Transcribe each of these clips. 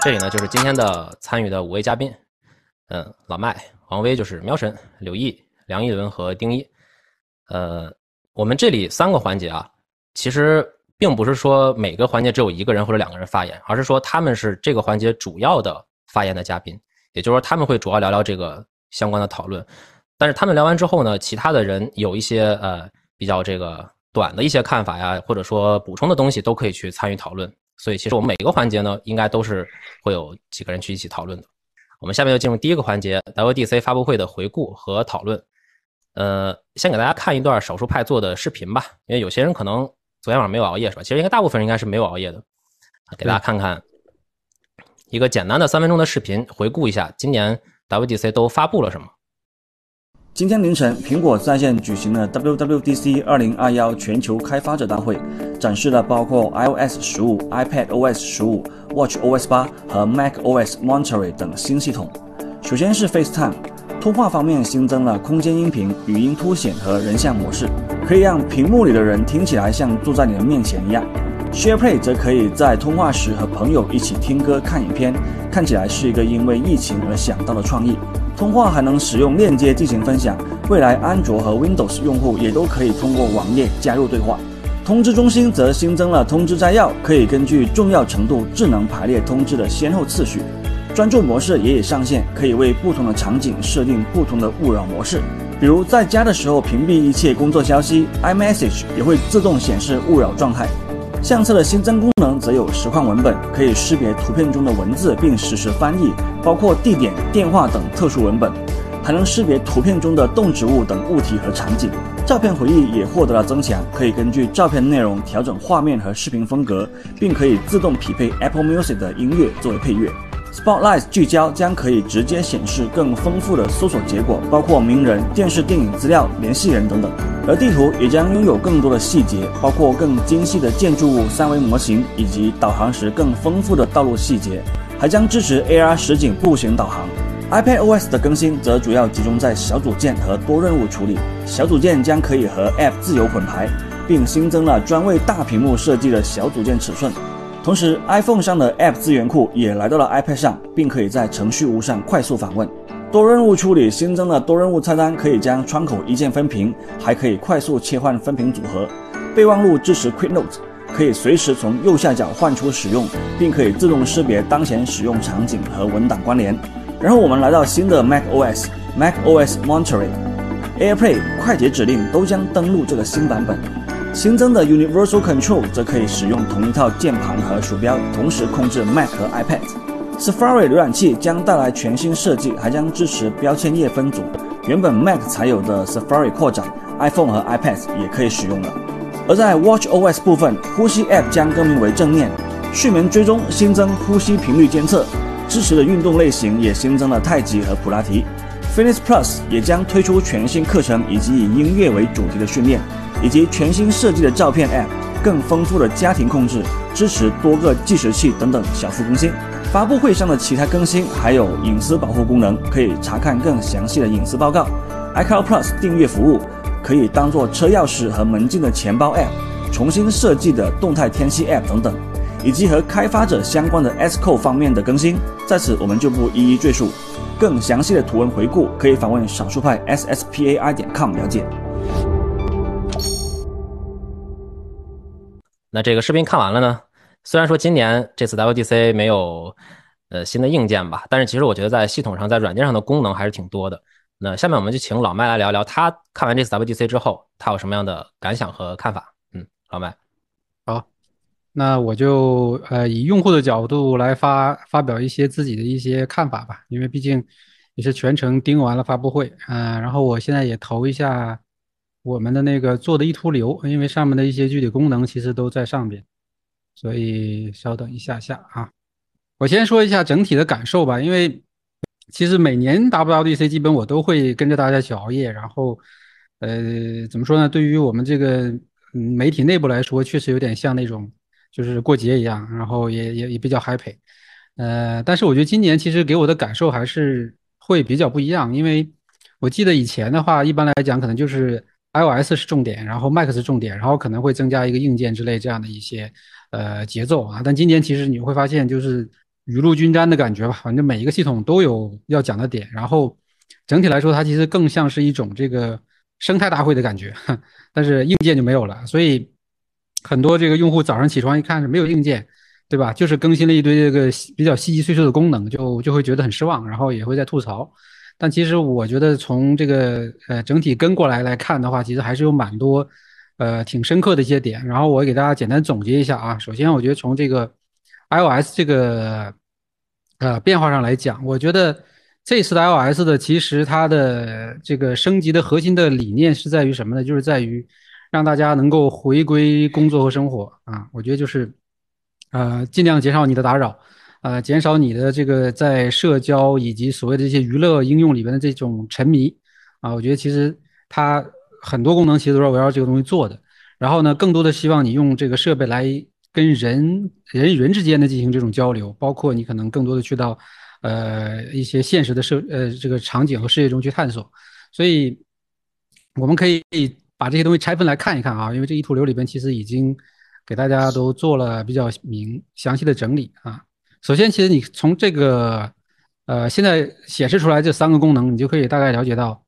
这里呢就是今天的参与的五位嘉宾，嗯，老麦、王威就是喵神、柳毅、梁一伦和丁一。呃，我们这里三个环节啊，其实并不是说每个环节只有一个人或者两个人发言，而是说他们是这个环节主要的发言的嘉宾，也就是说他们会主要聊聊这个相关的讨论。但是他们聊完之后呢，其他的人有一些呃比较这个短的一些看法呀，或者说补充的东西都可以去参与讨论。所以其实我们每个环节呢，应该都是会有几个人去一起讨论的。我们下面就进入第一个环节，WDC 发布会的回顾和讨论。呃，先给大家看一段少数派做的视频吧，因为有些人可能昨天晚上没有熬夜是吧？其实应该大部分人应该是没有熬夜的。给大家看看一个简单的三分钟的视频，回顾一下今年 WDC 都发布了什么。今天凌晨，苹果在线举行了 WWDC 2021全球开发者大会，展示了包括 iOS 十五、iPadOS 十五、WatchOS 八和 macOS Monterey 等新系统。首先是 FaceTime，通话方面新增了空间音频、语音凸显和人像模式，可以让屏幕里的人听起来像坐在你的面前一样。SharePlay 则可以在通话时和朋友一起听歌、看影片，看起来是一个因为疫情而想到的创意。通话还能使用链接进行分享，未来安卓和 Windows 用户也都可以通过网页加入对话。通知中心则新增了通知摘要，可以根据重要程度智能排列通知的先后次序。专注模式也已上线，可以为不同的场景设定不同的勿扰模式，比如在家的时候屏蔽一切工作消息，iMessage 也会自动显示勿扰状态。相册的新增功能则有实况文本，可以识别图片中的文字并实时翻译，包括地点、电话等特殊文本，还能识别图片中的动植物等物体和场景。照片回忆也获得了增强，可以根据照片内容调整画面和视频风格，并可以自动匹配 Apple Music 的音乐作为配乐。Spotlight 聚焦将可以直接显示更丰富的搜索结果，包括名人、电视、电影资料、联系人等等。而地图也将拥有更多的细节，包括更精细的建筑物三维模型，以及导航时更丰富的道路细节，还将支持 AR 实景步行导航。iPadOS 的更新则主要集中在小组件和多任务处理，小组件将可以和 App 自由混排，并新增了专为大屏幕设计的小组件尺寸。同时，iPhone 上的 App 资源库也来到了 iPad 上，并可以在程序屋上快速访问。多任务处理新增了多任务菜单，可以将窗口一键分屏，还可以快速切换分屏组合。备忘录支持 Quick Note，可以随时从右下角换出使用，并可以自动识别当前使用场景和文档关联。然后我们来到新的 macOS，macOS Monterey，AirPlay 快捷指令都将登陆这个新版本。新增的 Universal Control 则可以使用同一套键盘和鼠标，同时控制 Mac 和 iPad。Safari 浏览器将带来全新设计，还将支持标签页分组。原本 Mac 才有的 Safari 扩展，iPhone 和 iPad 也可以使用了。而在 WatchOS 部分，呼吸 App 将更名为正念，睡眠追踪新增呼吸频率监测，支持的运动类型也新增了太极和普拉提。Fitness Plus 也将推出全新课程以及以音乐为主题的训练。以及全新设计的照片 App，更丰富的家庭控制，支持多个计时器等等小幅更新。发布会上的其他更新还有隐私保护功能，可以查看更详细的隐私报告。iCloud Plus 订阅服务可以当做车钥匙和门禁的钱包 App，重新设计的动态天气 App 等等，以及和开发者相关的 Xcode 方面的更新，在此我们就不一一赘述。更详细的图文回顾可以访问少数派 sspai 点 com 了解。那这个视频看完了呢？虽然说今年这次 WDC 没有呃新的硬件吧，但是其实我觉得在系统上、在软件上的功能还是挺多的。那下面我们就请老麦来聊聊他看完这次 WDC 之后，他有什么样的感想和看法。嗯，老麦，好，那我就呃以用户的角度来发发表一些自己的一些看法吧，因为毕竟也是全程盯完了发布会，嗯，然后我现在也投一下。我们的那个做的一图流，因为上面的一些具体功能其实都在上边，所以稍等一下下啊。我先说一下整体的感受吧，因为其实每年 WWDC 基本我都会跟着大家一起熬夜，然后呃怎么说呢？对于我们这个媒体内部来说，确实有点像那种就是过节一样，然后也也也比较 happy。呃，但是我觉得今年其实给我的感受还是会比较不一样，因为我记得以前的话，一般来讲可能就是。iOS 是重点，然后 Mac 是重点，然后可能会增加一个硬件之类这样的一些呃节奏啊。但今年其实你会发现，就是雨露均沾的感觉吧。反正每一个系统都有要讲的点，然后整体来说，它其实更像是一种这个生态大会的感觉，但是硬件就没有了。所以很多这个用户早上起床一看是没有硬件，对吧？就是更新了一堆这个比较细细碎碎的功能，就就会觉得很失望，然后也会在吐槽。但其实我觉得从这个呃整体跟过来来看的话，其实还是有蛮多呃挺深刻的一些点。然后我给大家简单总结一下啊。首先，我觉得从这个 iOS 这个呃变化上来讲，我觉得这次的 iOS 的其实它的这个升级的核心的理念是在于什么呢？就是在于让大家能够回归工作和生活啊。我觉得就是呃尽量减少你的打扰。呃，减少你的这个在社交以及所谓的这些娱乐应用里边的这种沉迷啊，我觉得其实它很多功能其实都是围绕这个东西做的。然后呢，更多的希望你用这个设备来跟人人与人之间的进行这种交流，包括你可能更多的去到呃一些现实的社呃这个场景和世界中去探索。所以我们可以把这些东西拆分来看一看啊，因为这一图流里边其实已经给大家都做了比较明详细的整理啊。首先，其实你从这个，呃，现在显示出来这三个功能，你就可以大概了解到，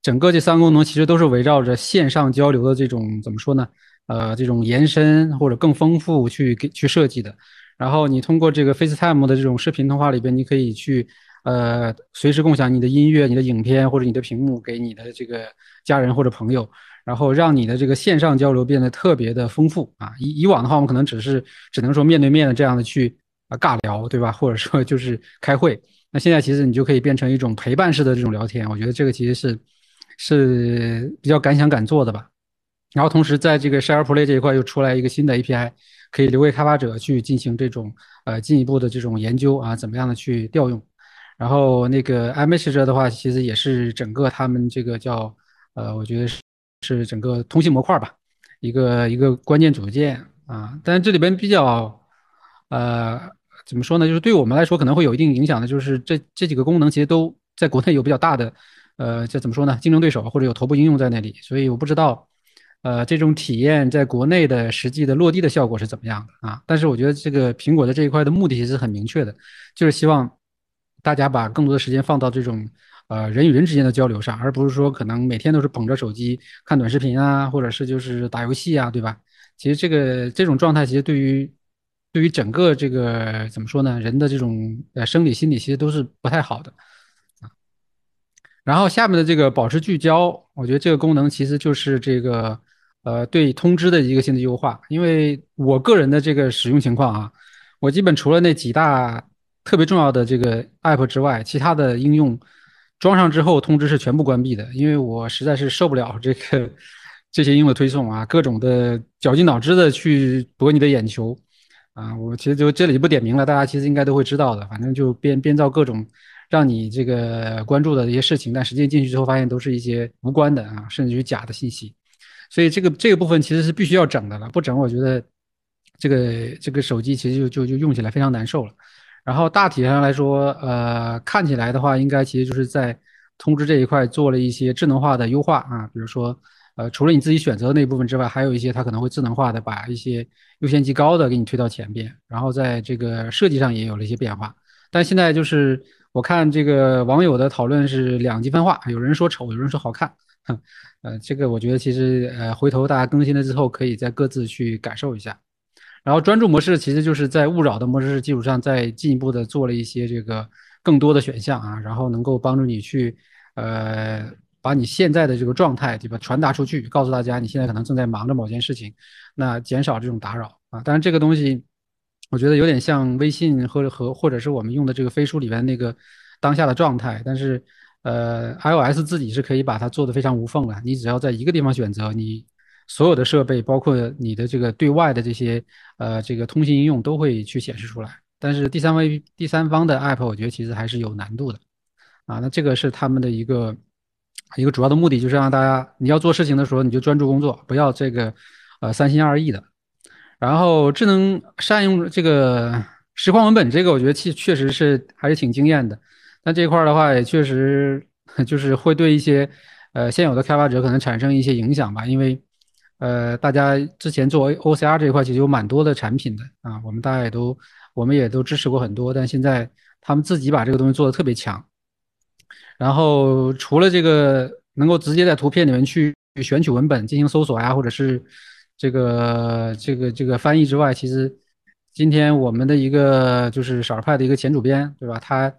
整个这三个功能其实都是围绕着线上交流的这种怎么说呢？呃，这种延伸或者更丰富去给去设计的。然后你通过这个 FaceTime 的这种视频通话里边，你可以去呃随时共享你的音乐、你的影片或者你的屏幕给你的这个家人或者朋友，然后让你的这个线上交流变得特别的丰富啊。以以往的话，我们可能只是只能说面对面的这样的去。啊，尬聊对吧？或者说就是 开会。那现在其实你就可以变成一种陪伴式的这种聊天。我觉得这个其实是是比较敢想敢做的吧。然后同时在这个 Share Play 这一块又出来一个新的 API，可以留给开发者去进行这种呃进一步的这种研究啊，怎么样的去调用。然后那个 iMessage 的话，其实也是整个他们这个叫呃，我觉得是是整个通信模块吧，一个一个关键组件啊。但这里边比较呃。怎么说呢？就是对我们来说可能会有一定影响的，就是这这几个功能其实都在国内有比较大的，呃，这怎么说呢？竞争对手或者有头部应用在那里，所以我不知道，呃，这种体验在国内的实际的落地的效果是怎么样的啊？但是我觉得这个苹果的这一块的目的其实很明确的，就是希望大家把更多的时间放到这种呃人与人之间的交流上，而不是说可能每天都是捧着手机看短视频啊，或者是就是打游戏啊，对吧？其实这个这种状态其实对于对于整个这个怎么说呢？人的这种呃生理心理其实都是不太好的啊。然后下面的这个保持聚焦，我觉得这个功能其实就是这个呃对通知的一个新的优化。因为我个人的这个使用情况啊，我基本除了那几大特别重要的这个 app 之外，其他的应用装上之后通知是全部关闭的，因为我实在是受不了这个 这些应用的推送啊，各种的绞尽脑汁的去博你的眼球。啊，我其实就这里不点名了，大家其实应该都会知道的。反正就编编造各种让你这个关注的一些事情，但实际进去之后发现都是一些无关的啊，甚至于假的信息。所以这个这个部分其实是必须要整的了，不整我觉得这个这个手机其实就就就用起来非常难受了。然后大体上来说，呃，看起来的话，应该其实就是在通知这一块做了一些智能化的优化啊，比如说。呃，除了你自己选择的那部分之外，还有一些它可能会智能化的把一些优先级高的给你推到前边，然后在这个设计上也有了一些变化。但现在就是我看这个网友的讨论是两极分化，有人说丑，有人说好看。呃，这个我觉得其实呃，回头大家更新了之后，可以再各自去感受一下。然后专注模式其实就是在勿扰的模式基础上，再进一步的做了一些这个更多的选项啊，然后能够帮助你去呃。把你现在的这个状态，对吧，传达出去，告诉大家你现在可能正在忙着某件事情，那减少这种打扰啊。当然，这个东西我觉得有点像微信和和或者是我们用的这个飞书里边那个当下的状态。但是，呃，iOS 自己是可以把它做的非常无缝的。你只要在一个地方选择，你所有的设备，包括你的这个对外的这些呃这个通信应用都会去显示出来。但是第三位第三方的 app，我觉得其实还是有难度的啊。那这个是他们的一个。一个主要的目的就是让大家，你要做事情的时候你就专注工作，不要这个，呃，三心二意的。然后智能善用这个实况文本，这个我觉得其确实是还是挺惊艳的。但这块的话也确实 就是会对一些呃现有的开发者可能产生一些影响吧，因为呃，大家之前做 OCR 这一块其实有蛮多的产品的啊，我们大家也都我们也都支持过很多，但现在他们自己把这个东西做的特别强。然后除了这个能够直接在图片里面去选取文本进行搜索呀，或者是这个这个这个翻译之外，其实今天我们的一个就是少儿派的一个前主编，对吧？他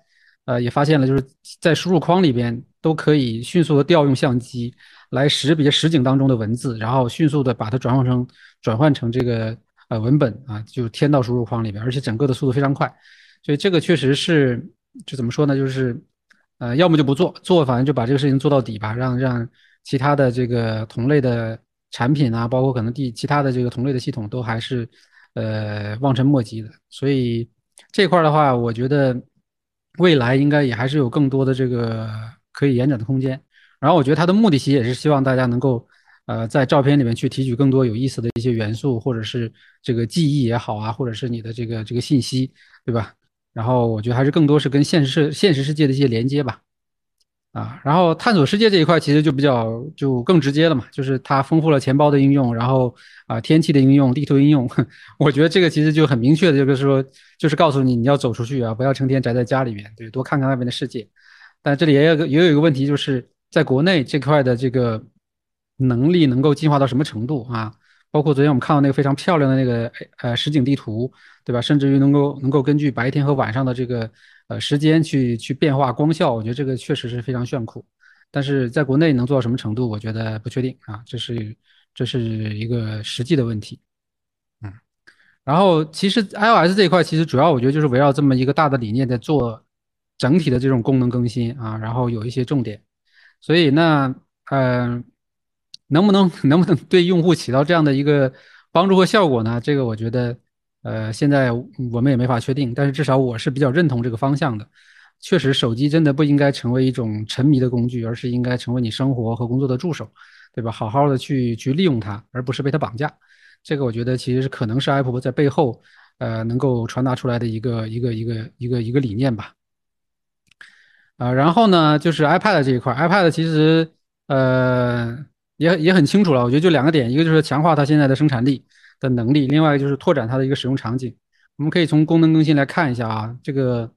呃也发现了，就是在输入框里边都可以迅速的调用相机来识别实景当中的文字，然后迅速的把它转换成转换成这个呃文本啊，就填到输入框里边，而且整个的速度非常快，所以这个确实是就怎么说呢？就是。呃，要么就不做，做反正就把这个事情做到底吧，让让其他的这个同类的产品啊，包括可能第其他的这个同类的系统都还是呃望尘莫及的。所以这块的话，我觉得未来应该也还是有更多的这个可以延展的空间。然后我觉得它的目的其实也是希望大家能够呃在照片里面去提取更多有意思的一些元素，或者是这个记忆也好啊，或者是你的这个这个信息，对吧？然后我觉得还是更多是跟现实世现实世界的一些连接吧，啊，然后探索世界这一块其实就比较就更直接了嘛，就是它丰富了钱包的应用，然后啊天气的应用、地图应用，我觉得这个其实就很明确的就是说，就是告诉你你要走出去啊，不要成天宅在家里面，对，多看看外面的世界。但这里也有个也有一个问题，就是在国内这块的这个能力能够进化到什么程度啊？包括昨天我们看到那个非常漂亮的那个呃实景地图，对吧？甚至于能够能够根据白天和晚上的这个呃时间去去变化光效，我觉得这个确实是非常炫酷。但是在国内能做到什么程度，我觉得不确定啊，这是这是一个实际的问题。嗯，然后其实 iOS 这一块其实主要我觉得就是围绕这么一个大的理念在做整体的这种功能更新啊，然后有一些重点。所以那嗯。能不能能不能对用户起到这样的一个帮助和效果呢？这个我觉得，呃，现在我们也没法确定。但是至少我是比较认同这个方向的。确实，手机真的不应该成为一种沉迷的工具，而是应该成为你生活和工作的助手，对吧？好好的去去利用它，而不是被它绑架。这个我觉得其实是可能是 Apple 在背后，呃，能够传达出来的一个一个一个一个一个理念吧。啊，然后呢，就是 iPad 这一块，iPad 其实，呃。也也很清楚了，我觉得就两个点，一个就是强化它现在的生产力的能力，另外就是拓展它的一个使用场景。我们可以从功能更新来看一下啊，这个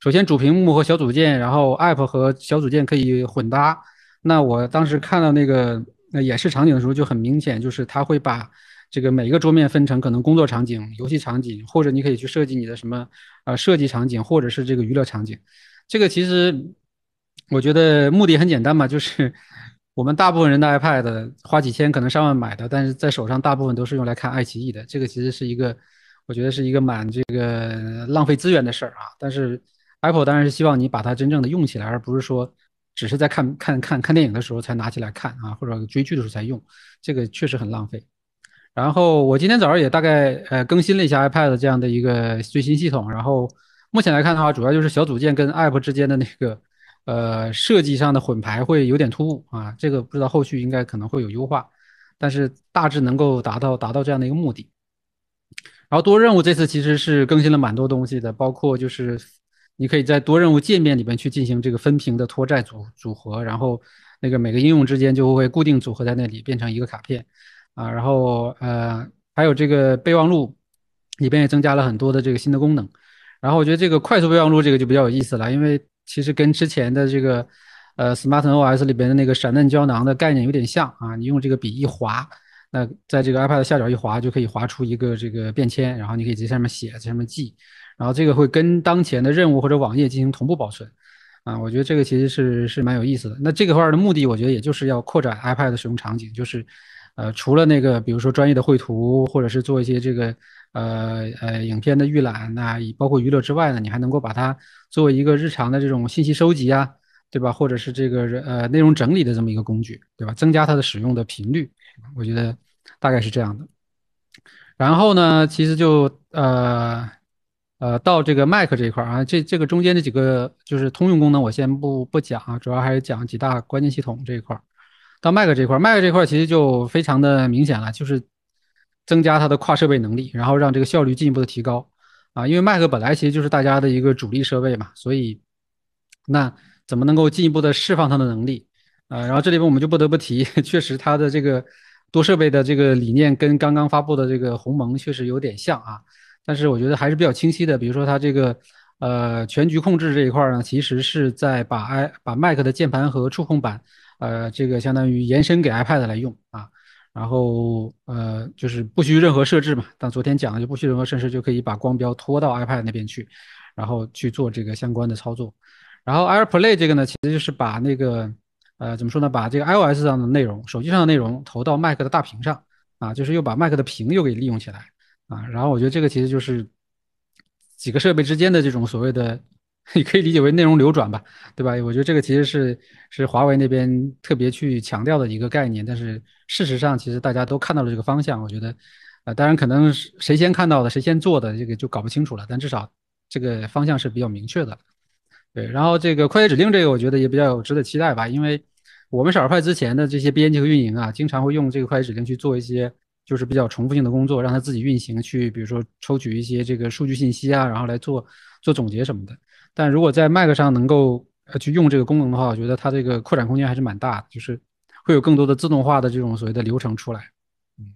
首先主屏幕和小组件，然后 App 和小组件可以混搭。那我当时看到那个演示场景的时候，就很明显，就是它会把这个每一个桌面分成可能工作场景、游戏场景，或者你可以去设计你的什么呃设计场景，或者是这个娱乐场景。这个其实我觉得目的很简单嘛，就是。我们大部分人的 iPad 花几千可能上万买的，但是在手上大部分都是用来看爱奇艺的。这个其实是一个，我觉得是一个蛮这个浪费资源的事儿啊。但是 Apple 当然是希望你把它真正的用起来，而不是说只是在看看看看电影的时候才拿起来看啊，或者追剧的时候才用。这个确实很浪费。然后我今天早上也大概呃更新了一下 iPad 这样的一个最新系统。然后目前来看的话，主要就是小组件跟 App 之间的那个。呃，设计上的混排会有点突兀啊，这个不知道后续应该可能会有优化，但是大致能够达到达到这样的一个目的。然后多任务这次其实是更新了蛮多东西的，包括就是你可以在多任务界面里面去进行这个分屏的拖拽组组合，然后那个每个应用之间就会固定组合在那里变成一个卡片啊，然后呃还有这个备忘录里边也增加了很多的这个新的功能，然后我觉得这个快速备忘录这个就比较有意思了，因为。其实跟之前的这个，呃，Smart OS 里边的那个闪嫩胶囊的概念有点像啊。你用这个笔一划，那在这个 iPad 下角一划，就可以划出一个这个便签，然后你可以在上面写，在上面记，然后这个会跟当前的任务或者网页进行同步保存，啊，我觉得这个其实是是蛮有意思的。那这个块的目的，我觉得也就是要扩展 iPad 的使用场景，就是，呃，除了那个比如说专业的绘图，或者是做一些这个。呃呃，影片的预览那包括娱乐之外呢，你还能够把它作为一个日常的这种信息收集啊，对吧？或者是这个呃内容整理的这么一个工具，对吧？增加它的使用的频率，我觉得大概是这样的。然后呢，其实就呃呃到这个 Mac 这一块啊，这这个中间的几个就是通用功能，我先不不讲啊，主要还是讲几大关键系统这一块。到 Mac 这块，Mac 这块其实就非常的明显了，就是。增加它的跨设备能力，然后让这个效率进一步的提高，啊，因为 Mac 本来其实就是大家的一个主力设备嘛，所以那怎么能够进一步的释放它的能力？啊，然后这里边我们就不得不提，确实它的这个多设备的这个理念跟刚刚发布的这个鸿蒙确实有点像啊，但是我觉得还是比较清晰的。比如说它这个呃全局控制这一块呢，其实是在把 i 把 Mac 的键盘和触控板呃这个相当于延伸给 iPad 来用啊，然后呃就是不需任何设置嘛。但昨天讲的就不需任何设置就可以把光标拖到 iPad 那边去，然后去做这个相关的操作。然后 AirPlay 这个呢，其实就是把那个。呃，怎么说呢？把这个 iOS 上的内容、手机上的内容投到 Mac 的大屏上啊，就是又把 Mac 的屏又给利用起来啊。然后我觉得这个其实就是几个设备之间的这种所谓的，你可以理解为内容流转吧，对吧？我觉得这个其实是是华为那边特别去强调的一个概念。但是事实上，其实大家都看到了这个方向。我觉得，呃，当然可能谁先看到的，谁先做的，这个就搞不清楚了。但至少这个方向是比较明确的。对，然后这个快捷指令这个，我觉得也比较有值得期待吧，因为我们少儿派之前的这些编辑和运营啊，经常会用这个快捷指令去做一些就是比较重复性的工作，让它自己运行，去比如说抽取一些这个数据信息啊，然后来做做总结什么的。但如果在 Mac 上能够呃去用这个功能的话，我觉得它这个扩展空间还是蛮大的，就是会有更多的自动化的这种所谓的流程出来。嗯，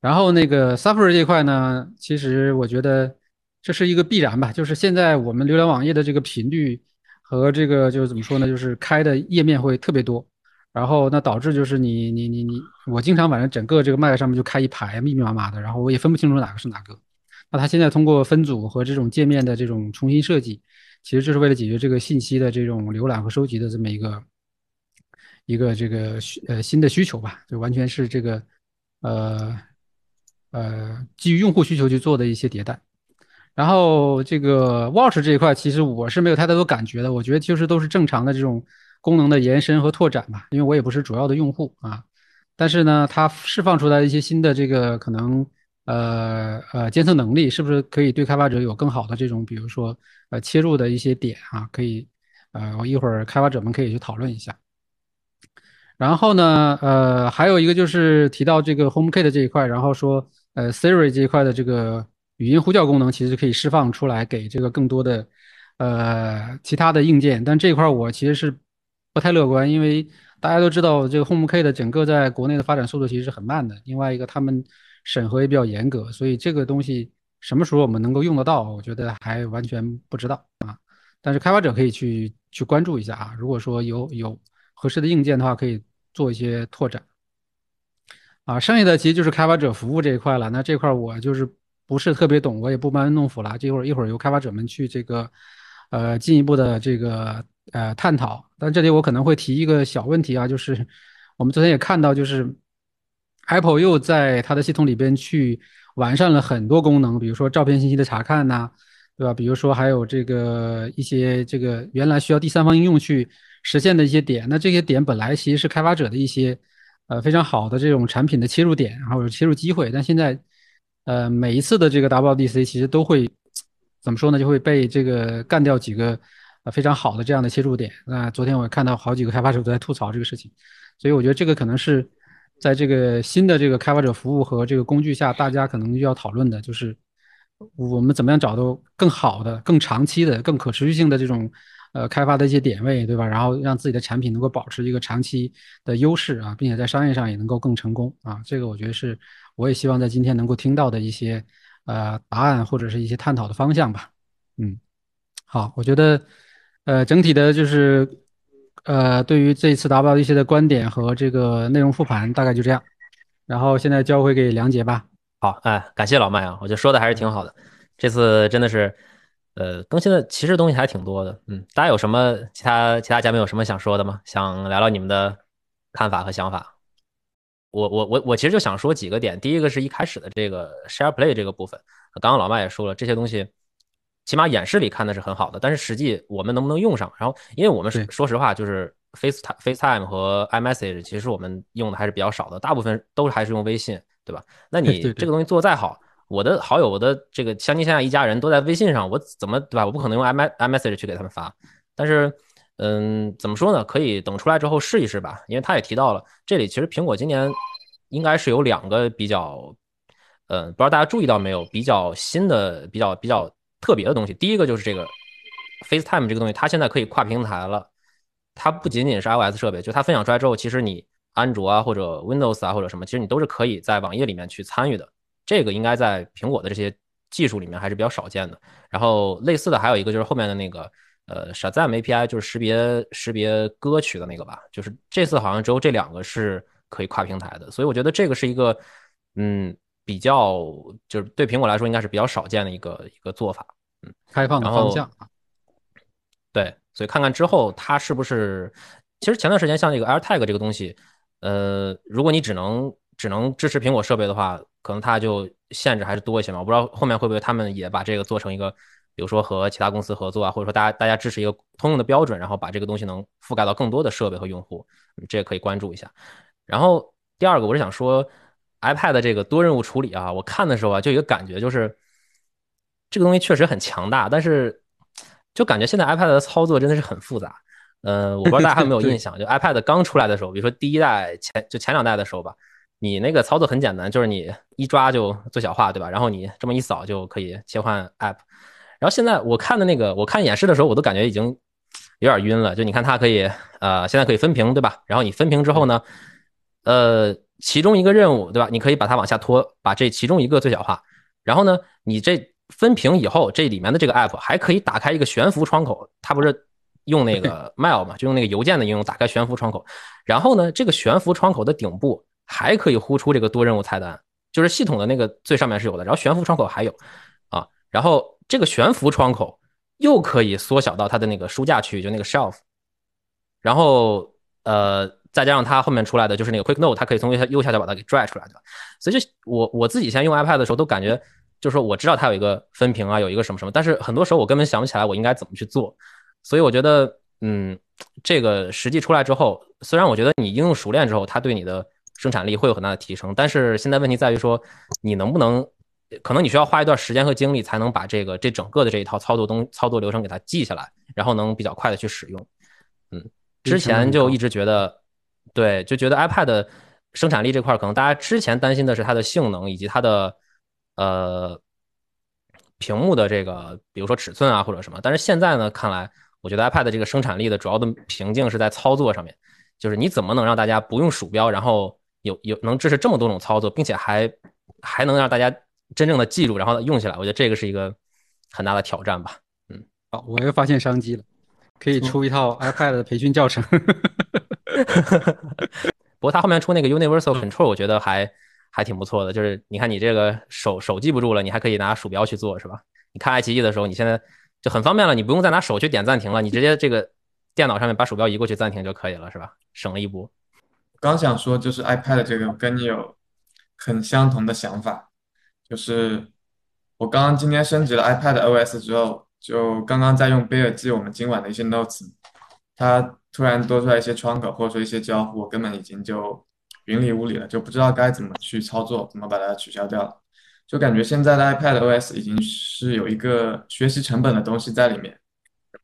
然后那个 Safari 这块呢，其实我觉得。这是一个必然吧，就是现在我们浏览网页的这个频率和这个就是怎么说呢，就是开的页面会特别多，然后那导致就是你你你你，我经常反正整个这个 Mac 上面就开一排密密麻麻的，然后我也分不清楚哪个是哪个。那它现在通过分组和这种界面的这种重新设计，其实就是为了解决这个信息的这种浏览和收集的这么一个一个这个需呃新的需求吧，就完全是这个呃呃基于用户需求去做的一些迭代。然后这个 Watch 这一块，其实我是没有太多感觉的。我觉得就是都是正常的这种功能的延伸和拓展吧，因为我也不是主要的用户啊。但是呢，它释放出来一些新的这个可能呃呃监测能力，是不是可以对开发者有更好的这种，比如说呃切入的一些点啊？可以呃，我一会儿开发者们可以去讨论一下。然后呢，呃，还有一个就是提到这个 HomeKit 这一块，然后说呃 Siri 这一块的这个。语音呼叫功能其实可以释放出来给这个更多的，呃，其他的硬件，但这块我其实是不太乐观，因为大家都知道这个 HomeKit 的整个在国内的发展速度其实是很慢的。另外一个，他们审核也比较严格，所以这个东西什么时候我们能够用得到，我觉得还完全不知道啊。但是开发者可以去去关注一下啊，如果说有有合适的硬件的话，可以做一些拓展。啊，剩下的其实就是开发者服务这一块了。那这块我就是。不是特别懂，我也不班门弄斧了。这会儿一会儿由开发者们去这个，呃，进一步的这个呃探讨。但这里我可能会提一个小问题啊，就是我们昨天也看到，就是 Apple 又在它的系统里边去完善了很多功能，比如说照片信息的查看呐，对吧？比如说还有这个一些这个原来需要第三方应用去实现的一些点，那这些点本来其实是开发者的一些呃非常好的这种产品的切入点，然后切入机会，但现在。呃，每一次的这个 WDC 其实都会怎么说呢？就会被这个干掉几个呃非常好的这样的切入点。那昨天我看到好几个开发者都在吐槽这个事情，所以我觉得这个可能是在这个新的这个开发者服务和这个工具下，大家可能要讨论的，就是我们怎么样找到更好的、更长期的、更可持续性的这种呃开发的一些点位，对吧？然后让自己的产品能够保持一个长期的优势啊，并且在商业上也能够更成功啊。这个我觉得是。我也希望在今天能够听到的一些呃答案或者是一些探讨的方向吧。嗯，好，我觉得呃整体的就是呃对于这一次达不到一些的观点和这个内容复盘大概就这样。然后现在交回给梁杰吧。好，哎，感谢老麦啊，我觉得说的还是挺好的。这次真的是呃更新的其实东西还挺多的。嗯，大家有什么其他其他嘉宾有什么想说的吗？想聊聊你们的看法和想法？我我我我其实就想说几个点，第一个是一开始的这个 Share Play 这个部分，刚刚老麦也说了，这些东西起码演示里看的是很好的，但是实际我们能不能用上？然后，因为我们说实话，就是 FaceTime FaceTime 和 iMessage，其实我们用的还是比较少的，大部分都还是用微信，对吧？那 你这个东西做的再好，我的好友，我的这个相亲相爱一家人都在微信上，我怎么对吧？我不可能用 i iMessage 去给他们发，但是。嗯，怎么说呢？可以等出来之后试一试吧，因为他也提到了，这里其实苹果今年应该是有两个比较，嗯，不知道大家注意到没有，比较新的、比较比较特别的东西。第一个就是这个 FaceTime 这个东西，它现在可以跨平台了。它不仅仅是 iOS 设备，就它分享出来之后，其实你安卓啊或者 Windows 啊或者什么，其实你都是可以在网页里面去参与的。这个应该在苹果的这些技术里面还是比较少见的。然后类似的还有一个就是后面的那个呃 Shazam API，就是识别识别歌曲的那个吧，就是这次好像只有这两个是可以跨平台的，所以我觉得这个是一个嗯比较就是对苹果来说应该是比较少见的一个一个做法，开放的方向啊。对，所以看看之后它是不是，其实前段时间像这个 AirTag 这个东西，呃，如果你只能只能支持苹果设备的话，可能它就限制还是多一些嘛。我不知道后面会不会他们也把这个做成一个，比如说和其他公司合作啊，或者说大家大家支持一个通用的标准，然后把这个东西能覆盖到更多的设备和用户，这也可以关注一下。然后第二个我是想说，iPad 这个多任务处理啊，我看的时候啊，就有一个感觉就是，这个东西确实很强大，但是。就感觉现在 iPad 的操作真的是很复杂，呃，我不知道大家还有没有 印象，就 iPad 刚出来的时候，比如说第一代前就前两代的时候吧，你那个操作很简单，就是你一抓就最小化，对吧？然后你这么一扫就可以切换 App。然后现在我看的那个，我看演示的时候，我都感觉已经有点晕了。就你看它可以，呃，现在可以分屏，对吧？然后你分屏之后呢，呃，其中一个任务，对吧？你可以把它往下拖，把这其中一个最小化。然后呢，你这。分屏以后，这里面的这个 app 还可以打开一个悬浮窗口，它不是用那个 mail 嘛，就用那个邮件的应用打开悬浮窗口。然后呢，这个悬浮窗口的顶部还可以呼出这个多任务菜单，就是系统的那个最上面是有的，然后悬浮窗口还有啊，然后这个悬浮窗口又可以缩小到它的那个书架区域，就那个 shelf。然后呃，再加上它后面出来的就是那个 quick note，它可以从右下右下角把它给拽出来的。所以就我我自己现在用 iPad 的时候都感觉。就是说，我知道它有一个分屏啊，有一个什么什么，但是很多时候我根本想不起来我应该怎么去做，所以我觉得，嗯，这个实际出来之后，虽然我觉得你应用熟练之后，它对你的生产力会有很大的提升，但是现在问题在于说，你能不能，可能你需要花一段时间和精力才能把这个这整个的这一套操作东操作流程给它记下来，然后能比较快的去使用。嗯，之前就一直觉得，对，就觉得 iPad 生产力这块，可能大家之前担心的是它的性能以及它的。呃，屏幕的这个，比如说尺寸啊，或者什么，但是现在呢，看来我觉得 iPad 这个生产力的主要的瓶颈是在操作上面，就是你怎么能让大家不用鼠标，然后有有能支持这么多种操作，并且还还能让大家真正的记住，然后用起来，我觉得这个是一个很大的挑战吧。嗯，好，我又发现商机了，可以出一套 iPad 的培训教程。不过它后面出那个 Universal Control，我觉得还。还挺不错的，就是你看你这个手手记不住了，你还可以拿鼠标去做，是吧？你看爱奇艺的时候，你现在就很方便了，你不用再拿手去点暂停了，你直接这个电脑上面把鼠标移过去暂停就可以了，是吧？省了一步。刚想说就是 iPad 这个跟你有很相同的想法，就是我刚刚今天升级了 iPad OS 之后，就刚刚在用贝尔记我们今晚的一些 notes，它突然多出来一些窗口或者说一些交互，我根本已经就。云里雾里了，就不知道该怎么去操作，怎么把它取消掉了。就感觉现在的 iPad OS 已经是有一个学习成本的东西在里面，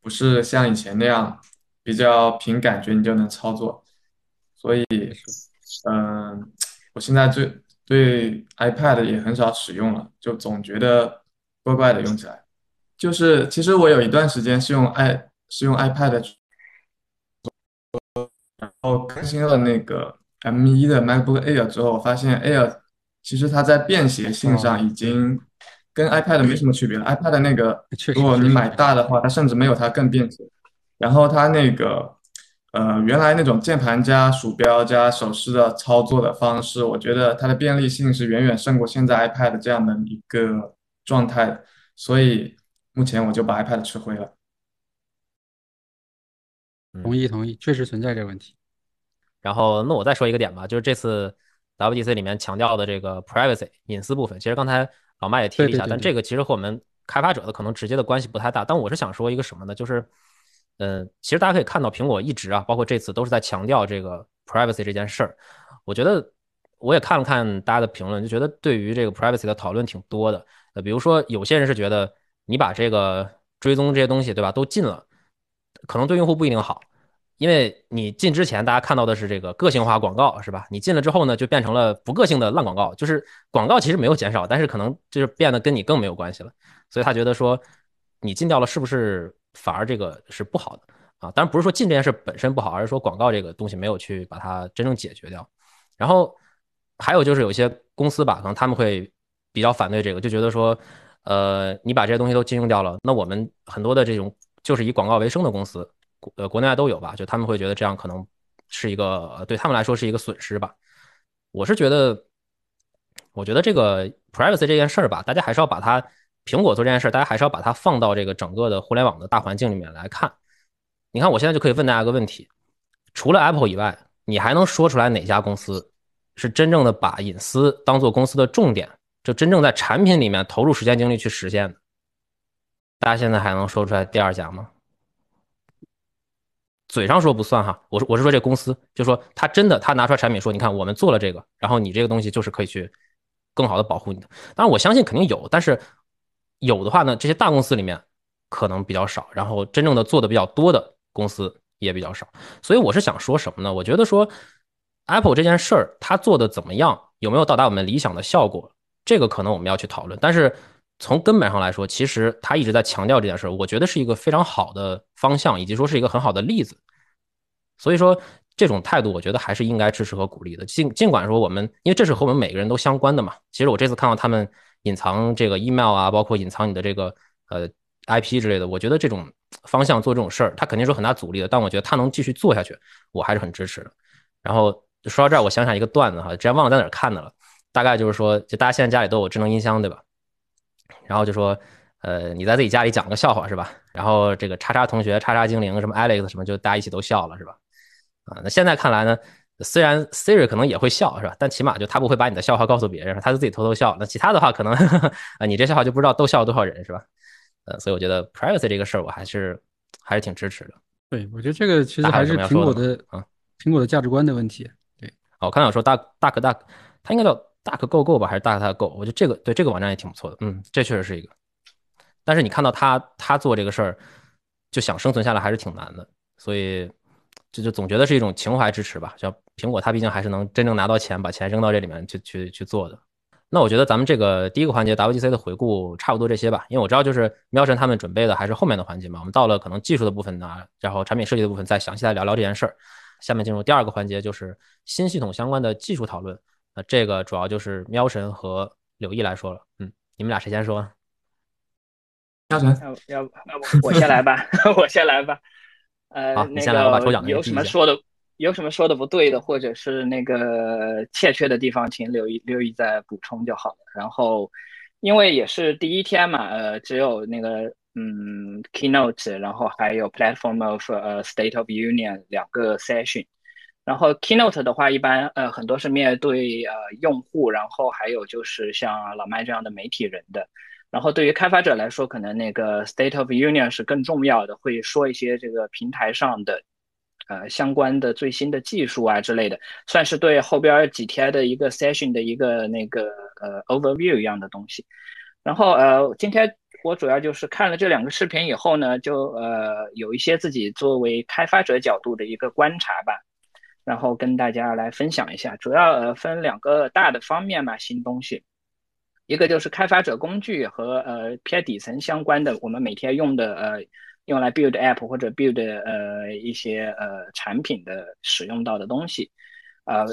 不是像以前那样比较凭感觉你就能操作。所以，嗯，我现在对对 iPad 也很少使用了，就总觉得怪怪的用起来。就是其实我有一段时间是用 i 是用 iPad，然后更新了那个。M1 的 MacBook Air 之后，我发现 Air 其实它在便携性上已经跟 iPad 没什么区别了。iPad 那个，如果你买大的话，它甚至没有它更便携。然后它那个，呃，原来那种键盘加鼠标加手势的操作的方式，我觉得它的便利性是远远胜过现在 iPad 这样的一个状态的。所以目前我就把 iPad 吃灰了。同意同意，确实存在这个问题。然后，那我再说一个点吧，就是这次 WDC 里面强调的这个 privacy 隐私部分，其实刚才老麦也提了一下，但这个其实和我们开发者的可能直接的关系不太大。但我是想说一个什么呢？就是，嗯，其实大家可以看到，苹果一直啊，包括这次都是在强调这个 privacy 这件事儿。我觉得我也看了看大家的评论，就觉得对于这个 privacy 的讨论挺多的。呃，比如说有些人是觉得你把这个追踪这些东西，对吧，都禁了，可能对用户不一定好。因为你进之前，大家看到的是这个个性化广告，是吧？你进了之后呢，就变成了不个性的烂广告，就是广告其实没有减少，但是可能就是变得跟你更没有关系了。所以他觉得说，你禁掉了是不是反而这个是不好的？啊。当然不是说禁这件事本身不好，而是说广告这个东西没有去把它真正解决掉。然后还有就是有些公司吧，可能他们会比较反对这个，就觉得说，呃，你把这些东西都禁用掉了，那我们很多的这种就是以广告为生的公司，呃，国内外都有吧，就他们会觉得这样可能是一个对他们来说是一个损失吧。我是觉得，我觉得这个 privacy 这件事儿吧，大家还是要把它苹果做这件事儿，大家还是要把它放到这个整个的互联网的大环境里面来看。你看，我现在就可以问大家个问题：除了 Apple 以外，你还能说出来哪家公司是真正的把隐私当做公司的重点，就真正在产品里面投入时间精力去实现的？大家现在还能说出来第二家吗？嘴上说不算哈，我说我是说这公司，就说他真的他拿出来产品说，你看我们做了这个，然后你这个东西就是可以去更好的保护你的。当然我相信肯定有，但是有的话呢，这些大公司里面可能比较少，然后真正的做的比较多的公司也比较少。所以我是想说什么呢？我觉得说 Apple 这件事儿它做的怎么样，有没有到达我们理想的效果，这个可能我们要去讨论。但是从根本上来说，其实他一直在强调这件事儿，我觉得是一个非常好的方向，以及说是一个很好的例子。所以说，这种态度我觉得还是应该支持和鼓励的。尽尽管说我们，因为这是和我们每个人都相关的嘛。其实我这次看到他们隐藏这个 email 啊，包括隐藏你的这个呃 IP 之类的，我觉得这种方向做这种事儿，他肯定是有很大阻力的。但我觉得他能继续做下去，我还是很支持的。然后说到这儿，我想想一个段子哈，之前忘了在哪儿看的了。大概就是说，就大家现在家里都有智能音箱，对吧？然后就说，呃，你在自己家里讲个笑话是吧？然后这个叉叉同学、叉叉精灵、什么 Alex 什么，就大家一起都笑了是吧？啊，那现在看来呢，虽然 Siri 可能也会笑，是吧？但起码就他不会把你的笑话告诉别人，他就自己偷偷笑。那其他的话，可能啊，你这笑话就不知道逗笑了多少人，是吧？呃，所以我觉得 privacy 这个事儿，我还是还是挺支持的。对，我觉得这个其实还是苹果的啊，苹果的价值观的问题。对，哦，我看到有说大大哥大，他应该叫大可 Go Go 吧，还是大可大 Go？我觉得这个对这个网站也挺不错的。嗯，这确实是一个。但是你看到他他做这个事儿，就想生存下来还是挺难的，所以。就就总觉得是一种情怀支持吧，像苹果，它毕竟还是能真正拿到钱，把钱扔到这里面去去去做的。那我觉得咱们这个第一个环节 WGC 的回顾差不多这些吧，因为我知道就是喵神他们准备的还是后面的环节嘛。我们到了可能技术的部分呢，然后产品设计的部分再详细来聊聊这件事儿。下面进入第二个环节，就是新系统相关的技术讨论。那这个主要就是喵神和柳毅来说了。嗯，你们俩谁先说？喵神，要不要不我先来吧，我先来吧。呃，那个有什么说的，有什么说的不对的，或者是那个欠缺的地方，请留意留意再补充就好了。然后，因为也是第一天嘛，呃，只有那个嗯，keynote，然后还有 platform of 呃 state of union 两个 session。然后 keynote 的话，一般呃很多是面对呃用户，然后还有就是像老麦这样的媒体人的。然后对于开发者来说，可能那个 State of Union 是更重要的，会说一些这个平台上的，呃相关的最新的技术啊之类的，算是对后边几天的一个 session 的一个那个呃 overview 一样的东西。然后呃，今天我主要就是看了这两个视频以后呢，就呃有一些自己作为开发者角度的一个观察吧，然后跟大家来分享一下，主要呃分两个大的方面嘛，新东西。一个就是开发者工具和呃偏底层相关的，我们每天用的呃用来 build app 或者 build 呃一些呃产品的使用到的东西，呃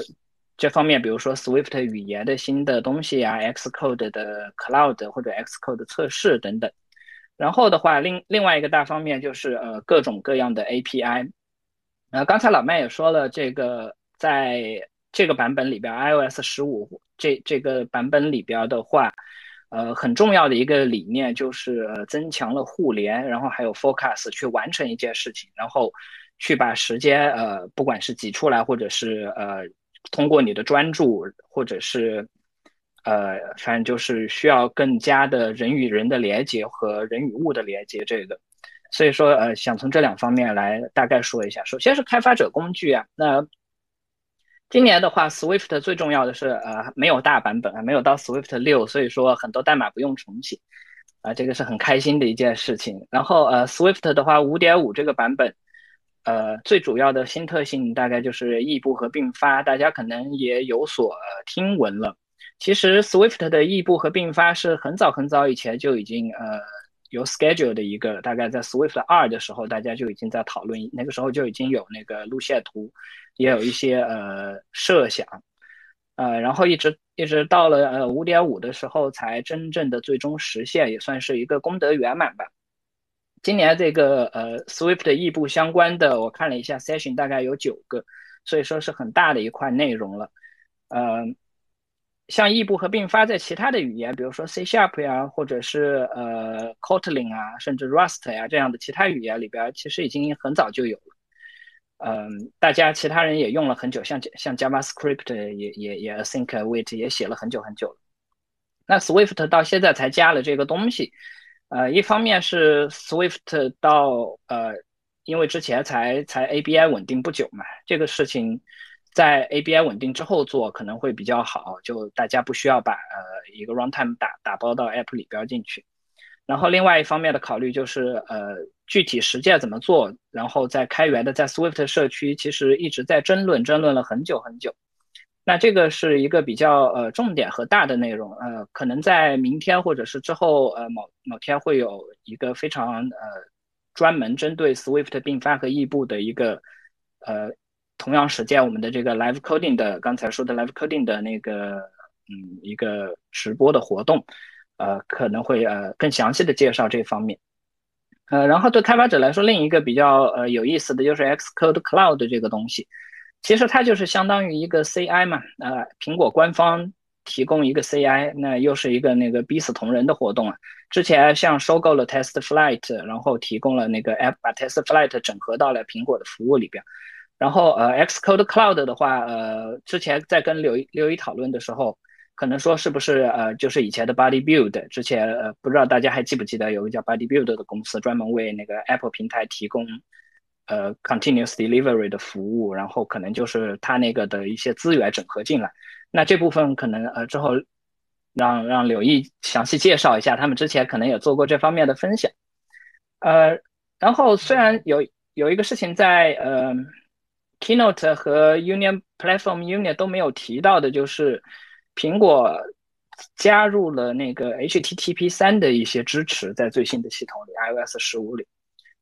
这方面比如说 Swift 语言的新的东西啊，Xcode 的 Cloud 或者 Xcode 测试等等。然后的话，另另外一个大方面就是呃各种各样的 API。呃刚才老麦也说了，这个在这个版本里边，iOS 十五这这个版本里边的话，呃，很重要的一个理念就是增强了互联，然后还有 Focus 去完成一件事情，然后去把时间呃，不管是挤出来，或者是呃，通过你的专注，或者是呃，反正就是需要更加的人与人的连接和人与物的连接。这个，所以说呃，想从这两方面来大概说一下。首先是开发者工具啊，那。今年的话，Swift 最重要的是，呃，没有大版本啊，没有到 Swift 六，所以说很多代码不用重写，啊，这个是很开心的一件事情。然后，呃，Swift 的话，五点五这个版本，呃，最主要的新特性大概就是异步和并发，大家可能也有所听闻了。其实，Swift 的异步和并发是很早很早以前就已经呃有 schedule 的一个，大概在 Swift 二的时候，大家就已经在讨论，那个时候就已经有那个路线图，也有一些呃设想，呃，然后一直一直到了呃五点五的时候，才真正的最终实现，也算是一个功德圆满吧。今年这个呃 Swift 异步相关的，我看了一下 session 大概有九个，所以说是很大的一块内容了，呃。像异步和并发在其他的语言，比如说 C Sharp 呀，或者是呃 Kotlin 啊，甚至 Rust 呀这样的其他语言里边，其实已经很早就有了。嗯，大家其他人也用了很久，像像 JavaScript 也也也 Async Await 也写了很久很久了。那 Swift 到现在才加了这个东西，呃，一方面是 Swift 到呃，因为之前才才 ABI 稳定不久嘛，这个事情。在 ABI 稳定之后做可能会比较好，就大家不需要把呃一个 runtime 打打包到 app 里边进去。然后另外一方面的考虑就是呃具体实践怎么做，然后在开源的在 Swift 社区其实一直在争论，争论了很久很久。那这个是一个比较呃重点和大的内容，呃可能在明天或者是之后呃某某天会有一个非常呃专门针对 Swift 并发和异步的一个呃。同样实践我们的这个 live coding 的刚才说的 live coding 的那个嗯一个直播的活动，呃可能会呃更详细的介绍这方面，呃然后对开发者来说另一个比较呃有意思的就是 Xcode Cloud 这个东西，其实它就是相当于一个 CI 嘛，呃苹果官方提供一个 CI，那又是一个那个逼死同仁的活动啊。之前像收购了 TestFlight，然后提供了那个 app 把 TestFlight 整合到了苹果的服务里边。然后呃，Xcode Cloud 的话，呃，之前在跟刘刘一讨论的时候，可能说是不是呃，就是以前的 Body Build，之前呃，不知道大家还记不记得有个叫 Body Build 的公司，专门为那个 Apple 平台提供呃 Continuous Delivery 的服务，然后可能就是它那个的一些资源整合进来。那这部分可能呃之后让让柳毅详细介绍一下，他们之前可能也做过这方面的分享。呃，然后虽然有有一个事情在呃。Keynote 和 Union Platform Union 都没有提到的，就是苹果加入了那个 HTTP 三的一些支持，在最新的系统里，iOS 十五里。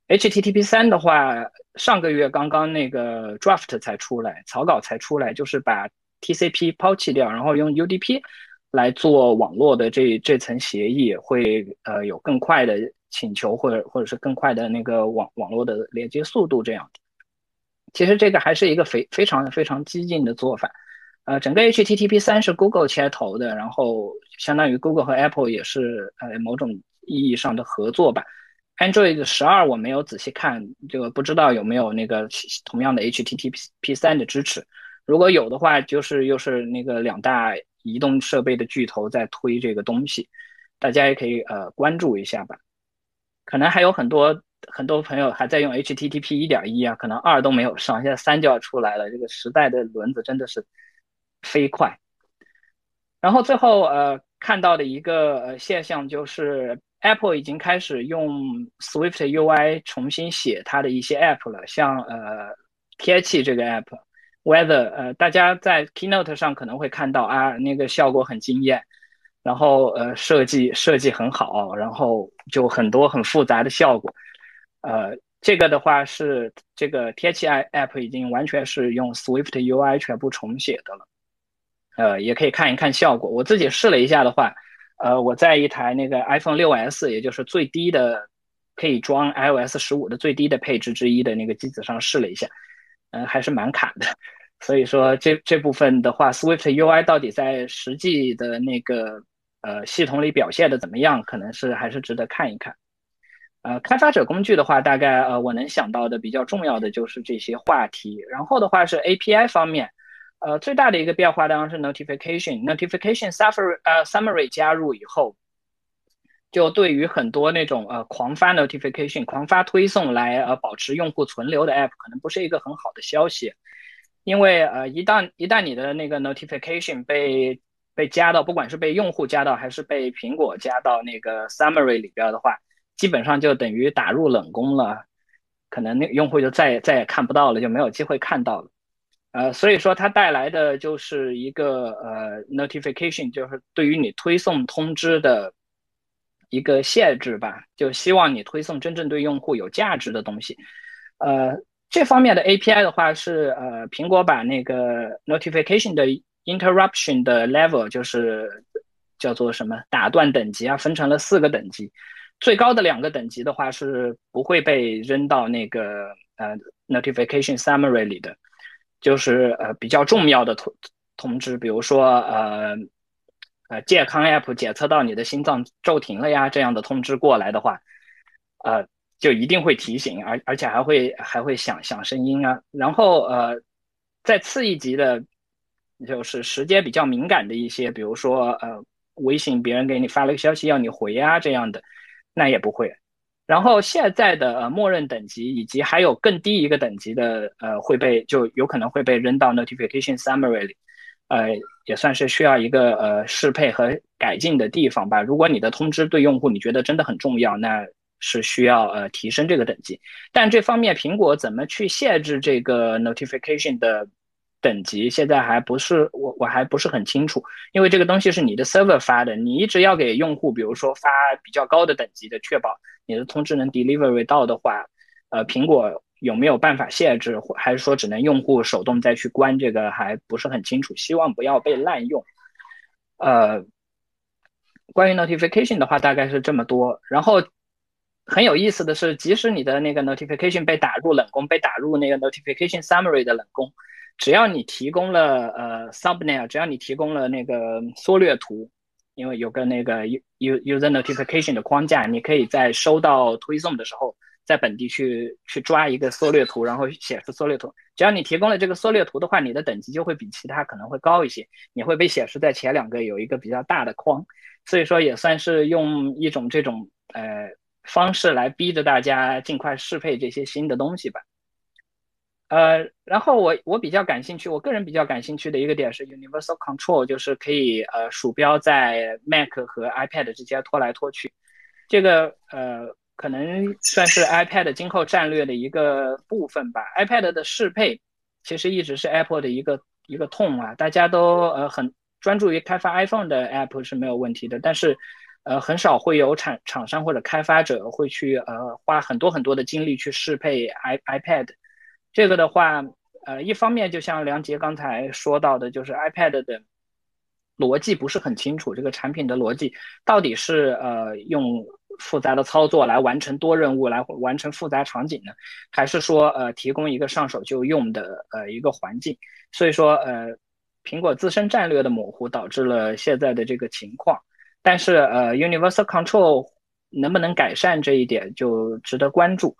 HTTP 三的话，上个月刚刚那个 Draft 才出来，草稿才出来，就是把 TCP 抛弃掉，然后用 UDP 来做网络的这这层协议，会呃有更快的请求，或者或者是更快的那个网网络的连接速度这样。其实这个还是一个非非常非常激进的做法，呃，整个 HTTP 三是 Google 牵头的，然后相当于 Google 和 Apple 也是呃某种意义上的合作吧。Android 十二我没有仔细看，就不知道有没有那个同样的 HTTP 三的支持。如果有的话，就是又是那个两大移动设备的巨头在推这个东西，大家也可以呃关注一下吧。可能还有很多。很多朋友还在用 HTTP 一点一啊，可能二都没有上，现在三就要出来了。这个时代的轮子真的是飞快。然后最后呃看到的一个呃现象就是 Apple 已经开始用 Swift UI 重新写它的一些 App 了，像呃天气这个 App，Weather，呃大家在 Keynote 上可能会看到啊那个效果很惊艳，然后呃设计设计很好，然后就很多很复杂的效果。呃，这个的话是这个天气 i App 已经完全是用 Swift UI 全部重写的了，呃，也可以看一看效果。我自己试了一下的话，呃，我在一台那个 iPhone 6s，也就是最低的可以装 iOS 十五的最低的配置之一的那个机子上试了一下，嗯，还是蛮卡的。所以说这这部分的话，Swift UI 到底在实际的那个呃系统里表现的怎么样，可能是还是值得看一看。呃，开发者工具的话，大概呃，我能想到的比较重要的就是这些话题。然后的话是 API 方面，呃，最大的一个变化当然是 Notification。Notification Summary 呃 Summary 加入以后，就对于很多那种呃狂发 Notification、狂发推送来呃保持用户存留的 App，可能不是一个很好的消息。因为呃，一旦一旦你的那个 Notification 被被加到，不管是被用户加到还是被苹果加到那个 Summary 里边的话，基本上就等于打入冷宫了，可能那用户就再再也看不到了，就没有机会看到了。呃，所以说它带来的就是一个呃 notification，就是对于你推送通知的一个限制吧，就希望你推送真正对用户有价值的东西。呃，这方面的 API 的话是呃，苹果把那个 notification 的 interruption 的 level 就是叫做什么打断等级啊，分成了四个等级。最高的两个等级的话是不会被扔到那个呃 notification summary 里的，就是呃比较重要的通通知，比如说呃呃健康 app 检测到你的心脏骤停了呀这样的通知过来的话，呃就一定会提醒，而而且还会还会响响声音啊。然后呃再次一级的，就是时间比较敏感的一些，比如说呃微信别人给你发了个消息要你回啊这样的。那也不会，然后现在的呃默认等级以及还有更低一个等级的呃会被就有可能会被扔到 notification summary 里，呃也算是需要一个呃适配和改进的地方吧。如果你的通知对用户你觉得真的很重要，那是需要呃提升这个等级。但这方面苹果怎么去限制这个 notification 的？等级现在还不是我我还不是很清楚，因为这个东西是你的 server 发的，你一直要给用户，比如说发比较高的等级的，确保你的通知能 delivery 到的话，呃，苹果有没有办法限制，还是说只能用户手动再去关？这个还不是很清楚，希望不要被滥用。呃，关于 notification 的话，大概是这么多。然后很有意思的是，即使你的那个 notification 被打入冷宫，被打入那个 notification summary 的冷宫。只要你提供了呃 thumbnail，只要你提供了那个缩略图，因为有个那个 u user notification 的框架，你可以在收到推送的时候，在本地去去抓一个缩略图，然后显示缩略图。只要你提供了这个缩略图的话，你的等级就会比其他可能会高一些，你会被显示在前两个有一个比较大的框。所以说也算是用一种这种呃方式来逼着大家尽快适配这些新的东西吧。呃，然后我我比较感兴趣，我个人比较感兴趣的一个点是 Universal Control，就是可以呃鼠标在 Mac 和 iPad 之间拖来拖去，这个呃可能算是 iPad 今后战略的一个部分吧。iPad 的适配其实一直是 Apple 的一个一个痛啊，大家都呃很专注于开发 iPhone 的 App 是没有问题的，但是呃很少会有厂厂商或者开发者会去呃花很多很多的精力去适配 i iPad。这个的话，呃，一方面就像梁杰刚才说到的，就是 iPad 的逻辑不是很清楚，这个产品的逻辑到底是呃用复杂的操作来完成多任务，来完成复杂场景呢，还是说呃提供一个上手就用的呃一个环境？所以说呃，苹果自身战略的模糊导致了现在的这个情况。但是呃，Universal Control 能不能改善这一点就值得关注。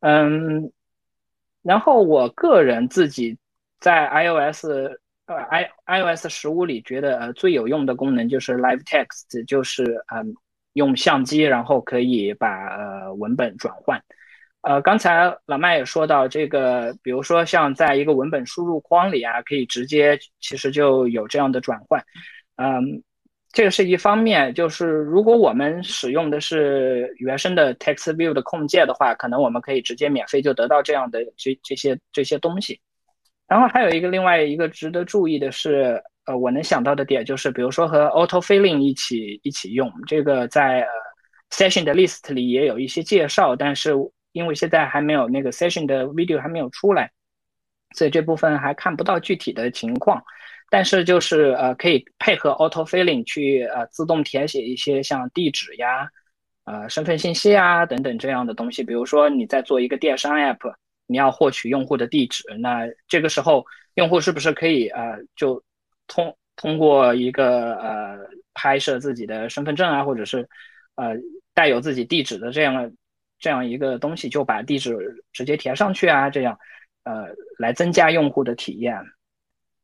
嗯。然后我个人自己在 iOS 呃 i iOS 十五里觉得呃最有用的功能就是 Live Text，就是嗯用相机然后可以把呃文本转换。呃，刚才老麦也说到这个，比如说像在一个文本输入框里啊，可以直接其实就有这样的转换，嗯。这个是一方面，就是如果我们使用的是原生的 Text View 的控件的话，可能我们可以直接免费就得到这样的这这些这些东西。然后还有一个另外一个值得注意的是，呃，我能想到的点就是，比如说和 Auto Filling 一起一起用，这个在 Session 的 List 里也有一些介绍，但是因为现在还没有那个 Session 的 Video 还没有出来，所以这部分还看不到具体的情况。但是就是呃，可以配合 Auto Filling 去呃自动填写一些像地址呀、呃身份信息啊等等这样的东西。比如说你在做一个电商 App，你要获取用户的地址，那这个时候用户是不是可以呃就通通过一个呃拍摄自己的身份证啊，或者是呃带有自己地址的这样这样一个东西，就把地址直接填上去啊，这样呃来增加用户的体验，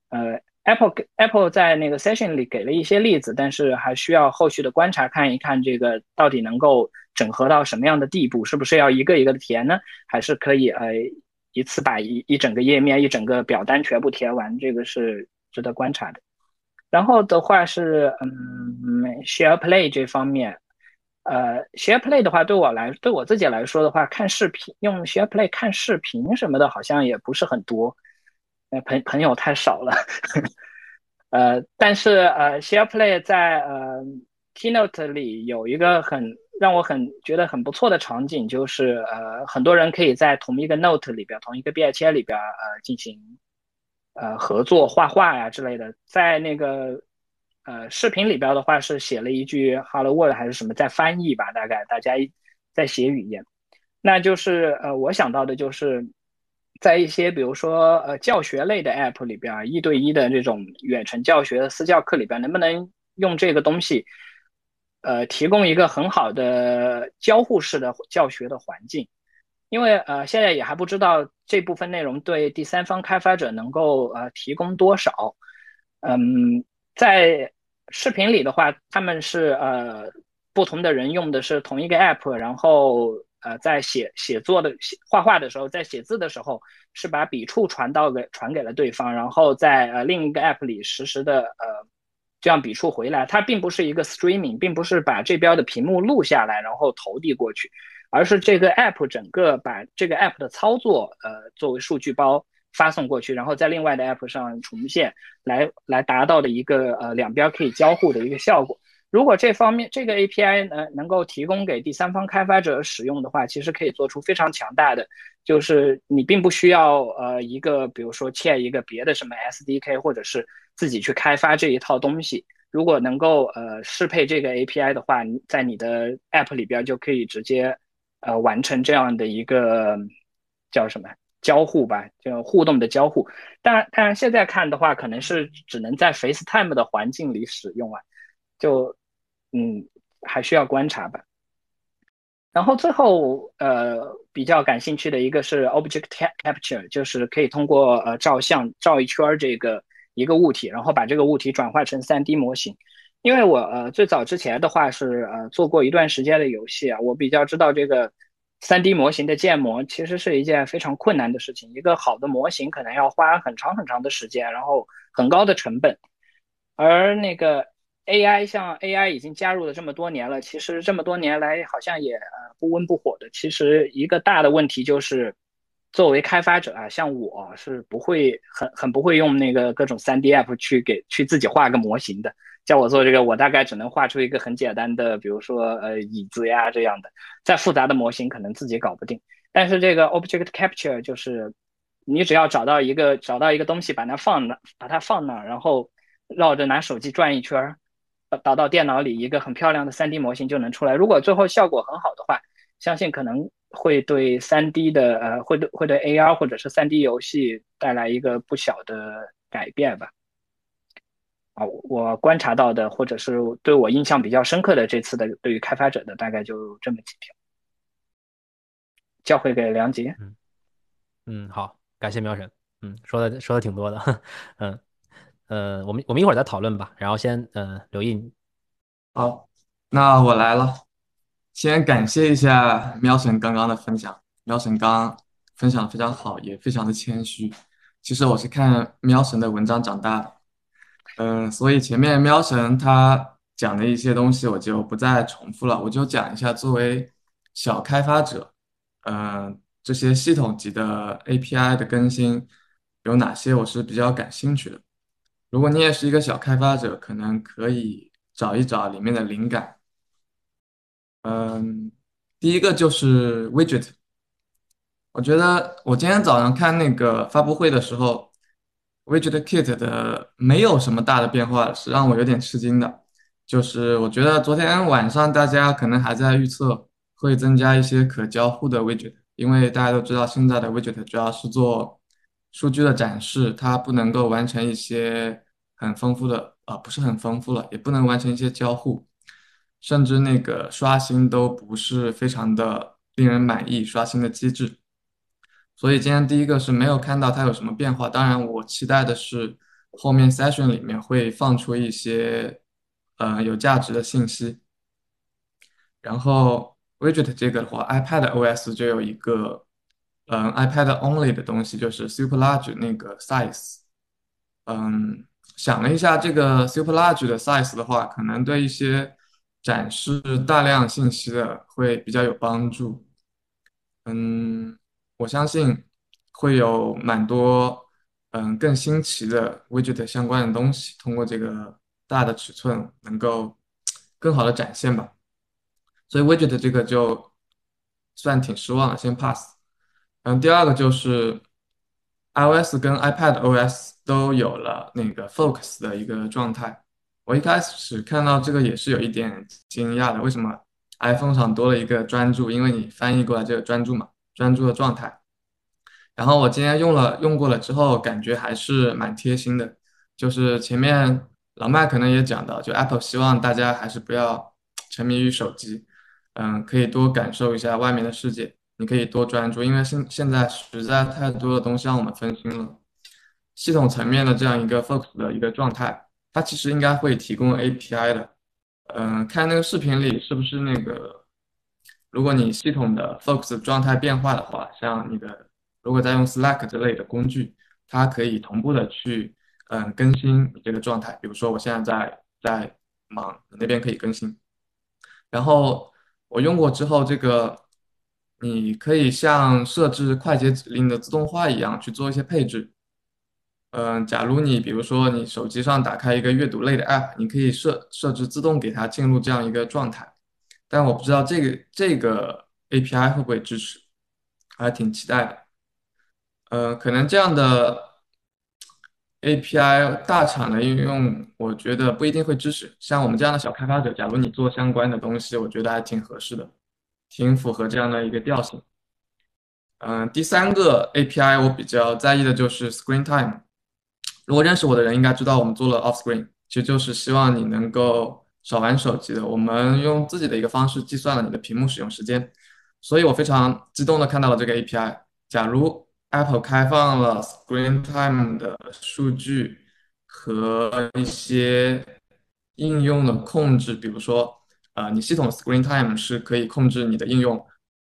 呃。Apple Apple 在那个 Session 里给了一些例子，但是还需要后续的观察，看一看这个到底能够整合到什么样的地步，是不是要一个一个的填呢？还是可以呃一次把一一整个页面、一整个表单全部填完？这个是值得观察的。然后的话是嗯，Share Play 这方面，呃，Share Play 的话对我来对我自己来说的话，看视频用 Share Play 看视频什么的，好像也不是很多。朋朋友太少了，呃，但是呃，SharePlay 在呃 Keynote 里有一个很让我很觉得很不错的场景，就是呃，很多人可以在同一个 Note 里边，同一个 BIT 里边呃进行呃合作画画呀之类的。在那个呃视频里边的话是写了一句 Hello World 还是什么在翻译吧，大概大家在写语言。那就是呃我想到的就是在一些比如说呃教学类的 App 里边，一对一的这种远程教学的私教课里边，能不能用这个东西？呃，提供一个很好的交互式的教学的环境，因为呃，现在也还不知道这部分内容对第三方开发者能够呃提供多少。嗯，在视频里的话，他们是呃不同的人用的是同一个 app，然后呃在写写作的写画画的时候，在写字的时候是把笔触传到给传给了对方，然后在呃另一个 app 里实时的呃。这样笔触回来，它并不是一个 streaming，并不是把这边的屏幕录下来然后投递过去，而是这个 app 整个把这个 app 的操作呃作为数据包发送过去，然后在另外的 app 上重现，来来达到的一个呃两边可以交互的一个效果。如果这方面这个 API 呢能够提供给第三方开发者使用的话，其实可以做出非常强大的，就是你并不需要呃一个比如说嵌一个别的什么 SDK 或者是自己去开发这一套东西。如果能够呃适配这个 API 的话，在你的 App 里边就可以直接呃完成这样的一个叫什么交互吧，就互动的交互。当然，当然现在看的话，可能是只能在 FaceTime 的环境里使用啊，就。嗯，还需要观察吧。然后最后，呃，比较感兴趣的一个是 Object Capture，就是可以通过呃照相照一圈这个一个物体，然后把这个物体转化成 3D 模型。因为我呃最早之前的话是呃做过一段时间的游戏啊，我比较知道这个 3D 模型的建模其实是一件非常困难的事情。一个好的模型可能要花很长很长的时间，然后很高的成本，而那个。AI 像 AI 已经加入了这么多年了，其实这么多年来好像也呃不温不火的。其实一个大的问题就是，作为开发者啊，像我是不会很很不会用那个各种 3D app 去给去自己画个模型的。叫我做这个，我大概只能画出一个很简单的，比如说呃椅子呀这样的。再复杂的模型可能自己搞不定。但是这个 Object Capture 就是，你只要找到一个找到一个东西，把它放那，把它放那，然后绕着拿手机转一圈儿。导到电脑里，一个很漂亮的 3D 模型就能出来。如果最后效果很好的话，相信可能会对 3D 的呃，会对会对 AR 或者是 3D 游戏带来一个不小的改变吧。啊，我观察到的，或者是对我印象比较深刻的这次的对于开发者的，大概就这么几条。教会给梁杰。嗯嗯，好，感谢苗神。嗯，说的说的挺多的。嗯。呃，我们我们一会儿再讨论吧。然后先，呃，刘毅，好，那我来了。先感谢一下喵神刚刚的分享，喵神刚分享的非常好，也非常的谦虚。其实我是看喵神的文章长大的，嗯，所以前面喵神他讲的一些东西我就不再重复了，我就讲一下作为小开发者，嗯，这些系统级的 API 的更新有哪些我是比较感兴趣的。如果你也是一个小开发者，可能可以找一找里面的灵感。嗯，第一个就是 widget。我觉得我今天早上看那个发布会的时候，widget kit 的没有什么大的变化，是让我有点吃惊的。就是我觉得昨天晚上大家可能还在预测会增加一些可交互的 widget，因为大家都知道现在的 widget 主要是做。数据的展示，它不能够完成一些很丰富的，啊，不是很丰富了，也不能完成一些交互，甚至那个刷新都不是非常的令人满意，刷新的机制。所以今天第一个是没有看到它有什么变化。当然，我期待的是后面 session 里面会放出一些，呃，有价值的信息。然后 widget 这个的话，iPad OS 就有一个。嗯，iPad only 的东西就是 Super Large 那个 size。嗯，想了一下，这个 Super Large 的 size 的话，可能对一些展示大量信息的会比较有帮助。嗯，我相信会有蛮多嗯更新奇的 widget 相关的东西，通过这个大的尺寸能够更好的展现吧。所以 widget 这个就算挺失望了，先 pass。嗯，第二个就是 iOS 跟 iPad OS 都有了那个 focus 的一个状态。我一开始看到这个也是有一点惊讶的，为什么 iPhone 上多了一个专注？因为你翻译过来这个专注嘛，专注的状态。然后我今天用了用过了之后，感觉还是蛮贴心的。就是前面老麦可能也讲到，就 Apple 希望大家还是不要沉迷于手机，嗯，可以多感受一下外面的世界。你可以多专注，因为现现在实在太多的东西让我们分心了。系统层面的这样一个 focus 的一个状态，它其实应该会提供 API 的。嗯，看那个视频里是不是那个，如果你系统的 focus 状态变化的话，像你的。如果在用 Slack 之类的工具，它可以同步的去嗯更新你这个状态。比如说我现在在在忙，你那边可以更新。然后我用过之后，这个你可以像设置快捷指令的自动化一样去做一些配置。嗯，假如你比如说你手机上打开一个阅读类的 App，你可以设设置自动给它进入这样一个状态。但我不知道这个这个 API 会不会支持，还挺期待的。呃，可能这样的 API 大厂的应用，我觉得不一定会支持。像我们这样的小开发者，假如你做相关的东西，我觉得还挺合适的，挺符合这样的一个调性。嗯，第三个 API 我比较在意的就是 Screen Time。如果认识我的人应该知道，我们做了 Off Screen，其实就是希望你能够少玩手机的。我们用自己的一个方式计算了你的屏幕使用时间，所以我非常激动的看到了这个 API。假如 Apple 开放了 Screen Time 的数据和一些应用的控制，比如说，呃，你系统 Screen Time 是可以控制你的应用，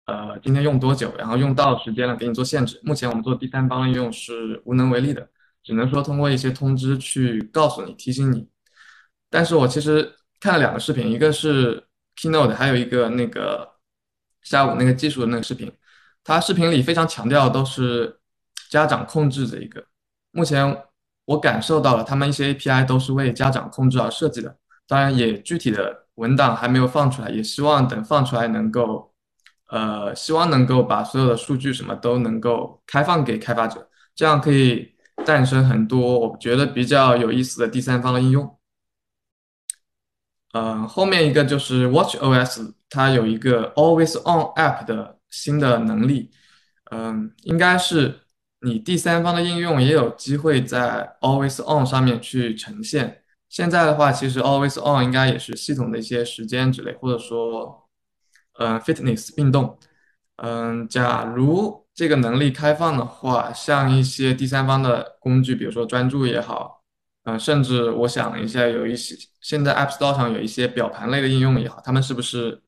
呃，今天用多久，然后用到时间了给你做限制。目前我们做第三方应用是无能为力的，只能说通过一些通知去告诉你、提醒你。但是我其实看了两个视频，一个是 Keynote，还有一个那个下午那个技术的那个视频。他视频里非常强调都是家长控制的一个，目前我感受到了他们一些 API 都是为家长控制而设计的，当然也具体的文档还没有放出来，也希望等放出来能够，呃，希望能够把所有的数据什么都能够开放给开发者，这样可以诞生很多我觉得比较有意思的第三方的应用。嗯，后面一个就是 Watch OS，它有一个 Always On App 的。新的能力，嗯，应该是你第三方的应用也有机会在 Always On 上面去呈现。现在的话，其实 Always On 应该也是系统的一些时间之类，或者说，嗯，Fitness 运动。嗯，假如这个能力开放的话，像一些第三方的工具，比如说专注也好，嗯，甚至我想一下，有一些现在 App Store 上有一些表盘类的应用也好，他们是不是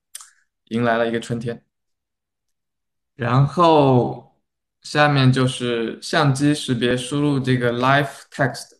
迎来了一个春天？然后下面就是相机识别输入这个 Live Text，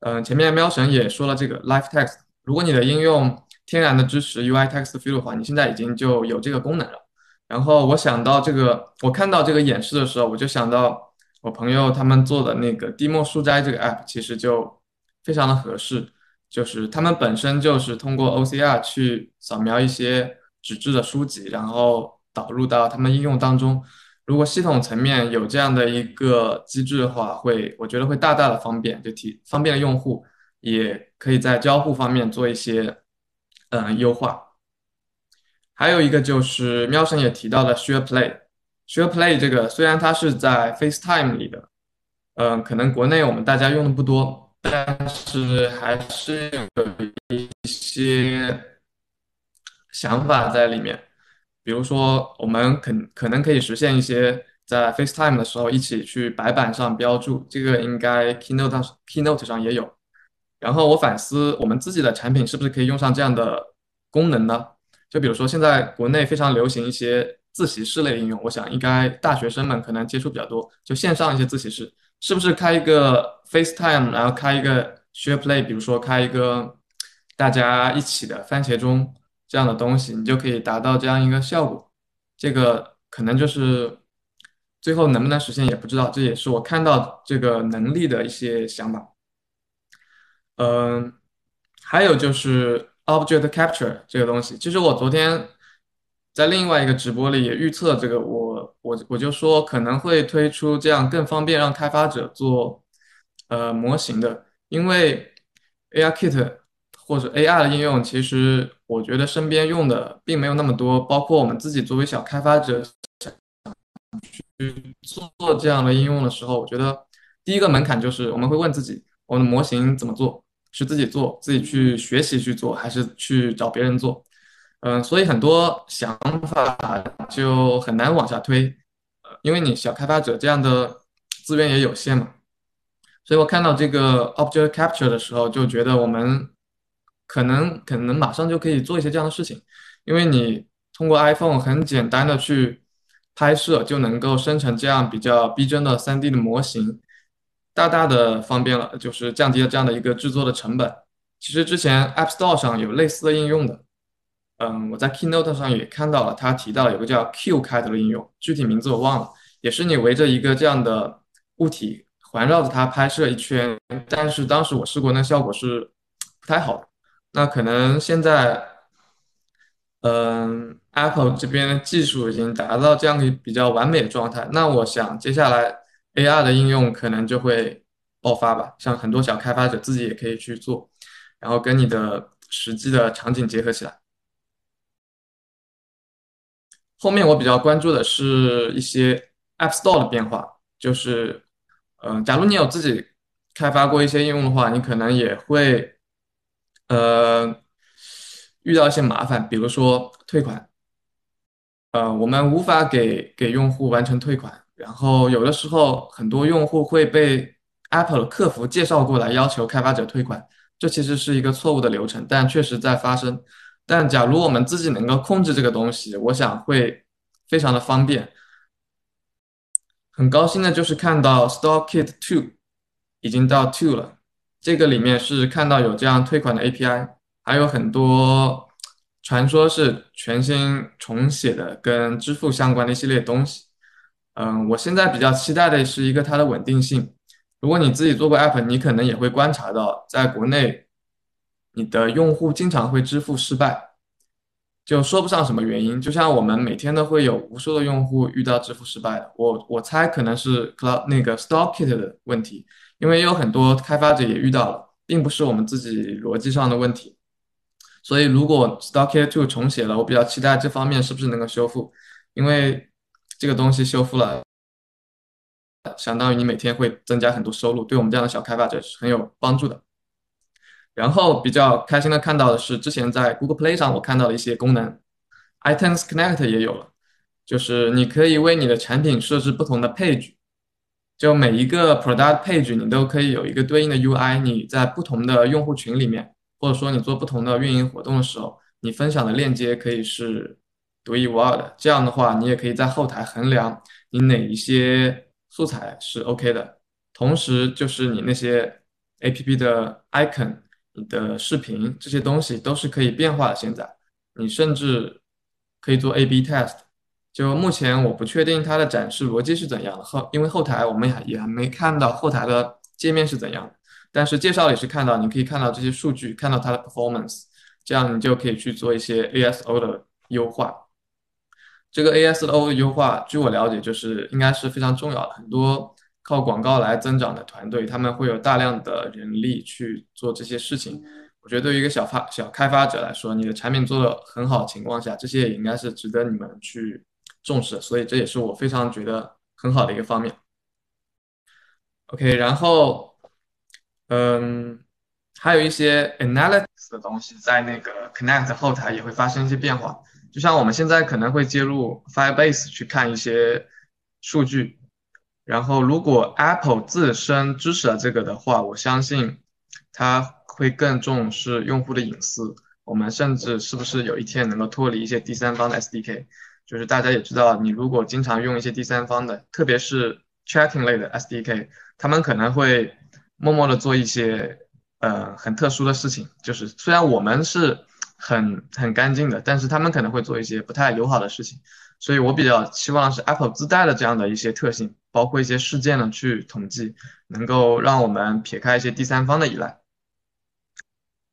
嗯，前面喵神也说了这个 Live Text，如果你的应用天然的支持 UI Text Field 的话，你现在已经就有这个功能了。然后我想到这个，我看到这个演示的时候，我就想到我朋友他们做的那个滴墨书斋这个 App，其实就非常的合适，就是他们本身就是通过 OCR 去扫描一些纸质的书籍，然后。导入到他们应用当中，如果系统层面有这样的一个机制的话，会我觉得会大大的方便，就提方便了用户，也可以在交互方面做一些嗯优化。还有一个就是喵神也提到了 Share Play，Share Play 这个虽然它是在 FaceTime 里的，嗯，可能国内我们大家用的不多，但是还是有一些想法在里面。比如说，我们可可能可以实现一些在 FaceTime 的时候一起去白板上标注，这个应该 Keynote Keynote 上也有。然后我反思，我们自己的产品是不是可以用上这样的功能呢？就比如说，现在国内非常流行一些自习室类应用，我想应该大学生们可能接触比较多，就线上一些自习室，是不是开一个 FaceTime，然后开一个 Share Play，比如说开一个大家一起的番茄钟。这样的东西，你就可以达到这样一个效果。这个可能就是最后能不能实现也不知道，这也是我看到这个能力的一些想法。嗯，还有就是 Object Capture 这个东西。其实我昨天在另外一个直播里也预测这个，我我我就说可能会推出这样更方便让开发者做呃模型的，因为 ARKit 或者 AR 的应用，其实我觉得身边用的并没有那么多，包括我们自己作为小开发者去做这样的应用的时候，我觉得第一个门槛就是我们会问自己，我们的模型怎么做？是自己做，自己去学习去做，还是去找别人做？嗯，所以很多想法就很难往下推，因为你小开发者这样的资源也有限嘛。所以我看到这个 Object Capture 的时候，就觉得我们可能可能马上就可以做一些这样的事情，因为你通过 iPhone 很简单的去拍摄，就能够生成这样比较逼真的 3D 的模型。大大的方便了，就是降低了这样的一个制作的成本。其实之前 App Store 上有类似的应用的，嗯，我在 Keynote 上也看到了，他提到有个叫 Q 开头的应用，具体名字我忘了，也是你围着一个这样的物体环绕着它拍摄一圈，但是当时我试过，那效果是不太好的。那可能现在，嗯，Apple 这边的技术已经达到这样的比较完美的状态，那我想接下来。AR 的应用可能就会爆发吧，像很多小开发者自己也可以去做，然后跟你的实际的场景结合起来。后面我比较关注的是一些 App Store 的变化，就是，嗯，假如你有自己开发过一些应用的话，你可能也会，呃，遇到一些麻烦，比如说退款，呃，我们无法给给用户完成退款。然后有的时候，很多用户会被 Apple 客服介绍过来，要求开发者退款，这其实是一个错误的流程，但确实在发生。但假如我们自己能够控制这个东西，我想会非常的方便。很高兴的就是看到 StoreKit to 已经到 to 了，这个里面是看到有这样退款的 API，还有很多传说是全新重写的跟支付相关的一系列东西。嗯，我现在比较期待的是一个它的稳定性。如果你自己做过 app，你可能也会观察到，在国内，你的用户经常会支付失败，就说不上什么原因。就像我们每天都会有无数的用户遇到支付失败的，我我猜可能是 cloud 那个 Stockit 的问题，因为有很多开发者也遇到了，并不是我们自己逻辑上的问题。所以如果 StoreKit Two 重写了，我比较期待这方面是不是能够修复，因为。这个东西修复了，相当于你每天会增加很多收入，对我们这样的小开发者是很有帮助的。然后比较开心的看到的是，之前在 Google Play 上我看到的一些功能，iTunes Connect 也有了，就是你可以为你的产品设置不同的 page，就每一个 product page 你都可以有一个对应的 UI，你在不同的用户群里面，或者说你做不同的运营活动的时候，你分享的链接可以是。独一无二的，这样的话，你也可以在后台衡量你哪一些素材是 OK 的，同时就是你那些 APP 的 icon、你的视频这些东西都是可以变化的。现在你甚至可以做 A/B test。就目前我不确定它的展示逻辑是怎样的，后因为后台我们也也还没看到后台的界面是怎样的，但是介绍里是看到你可以看到这些数据，看到它的 performance，这样你就可以去做一些 ASO 的优化。这个 ASO 的优化，据我了解，就是应该是非常重要的。很多靠广告来增长的团队，他们会有大量的人力去做这些事情。我觉得对于一个小发小开发者来说，你的产品做的很好情况下，这些也应该是值得你们去重视。所以这也是我非常觉得很好的一个方面。OK，然后，嗯，还有一些 analysis 的东西，在那个 Connect 后台也会发生一些变化。就像我们现在可能会接入 Firebase 去看一些数据，然后如果 Apple 自身支持了这个的话，我相信它会更重视用户的隐私。我们甚至是不是有一天能够脱离一些第三方的 SDK？就是大家也知道，你如果经常用一些第三方的，特别是 Tracking 类的 SDK，他们可能会默默的做一些呃很特殊的事情。就是虽然我们是。很很干净的，但是他们可能会做一些不太友好的事情，所以我比较期望是 Apple 自带的这样的一些特性，包括一些事件呢去统计，能够让我们撇开一些第三方的依赖。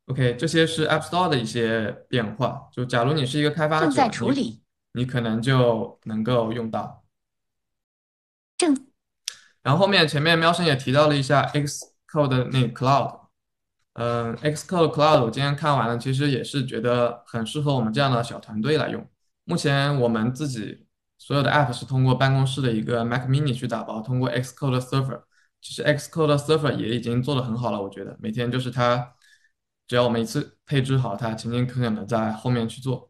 OK，这些是 App Store 的一些变化。就假如你是一个开发者，正在处理，你可能就能够用到。正。然后后面前面喵生也提到了一下 Xcode 的那个 Cloud。嗯，Xcode Cloud 我今天看完了，其实也是觉得很适合我们这样的小团队来用。目前我们自己所有的 App 是通过办公室的一个 Mac Mini 去打包，通过 Xcode Server。其实 Xcode Server 也已经做得很好了，我觉得每天就是它，只要我们一次配置好，它勤勤恳恳的在后面去做。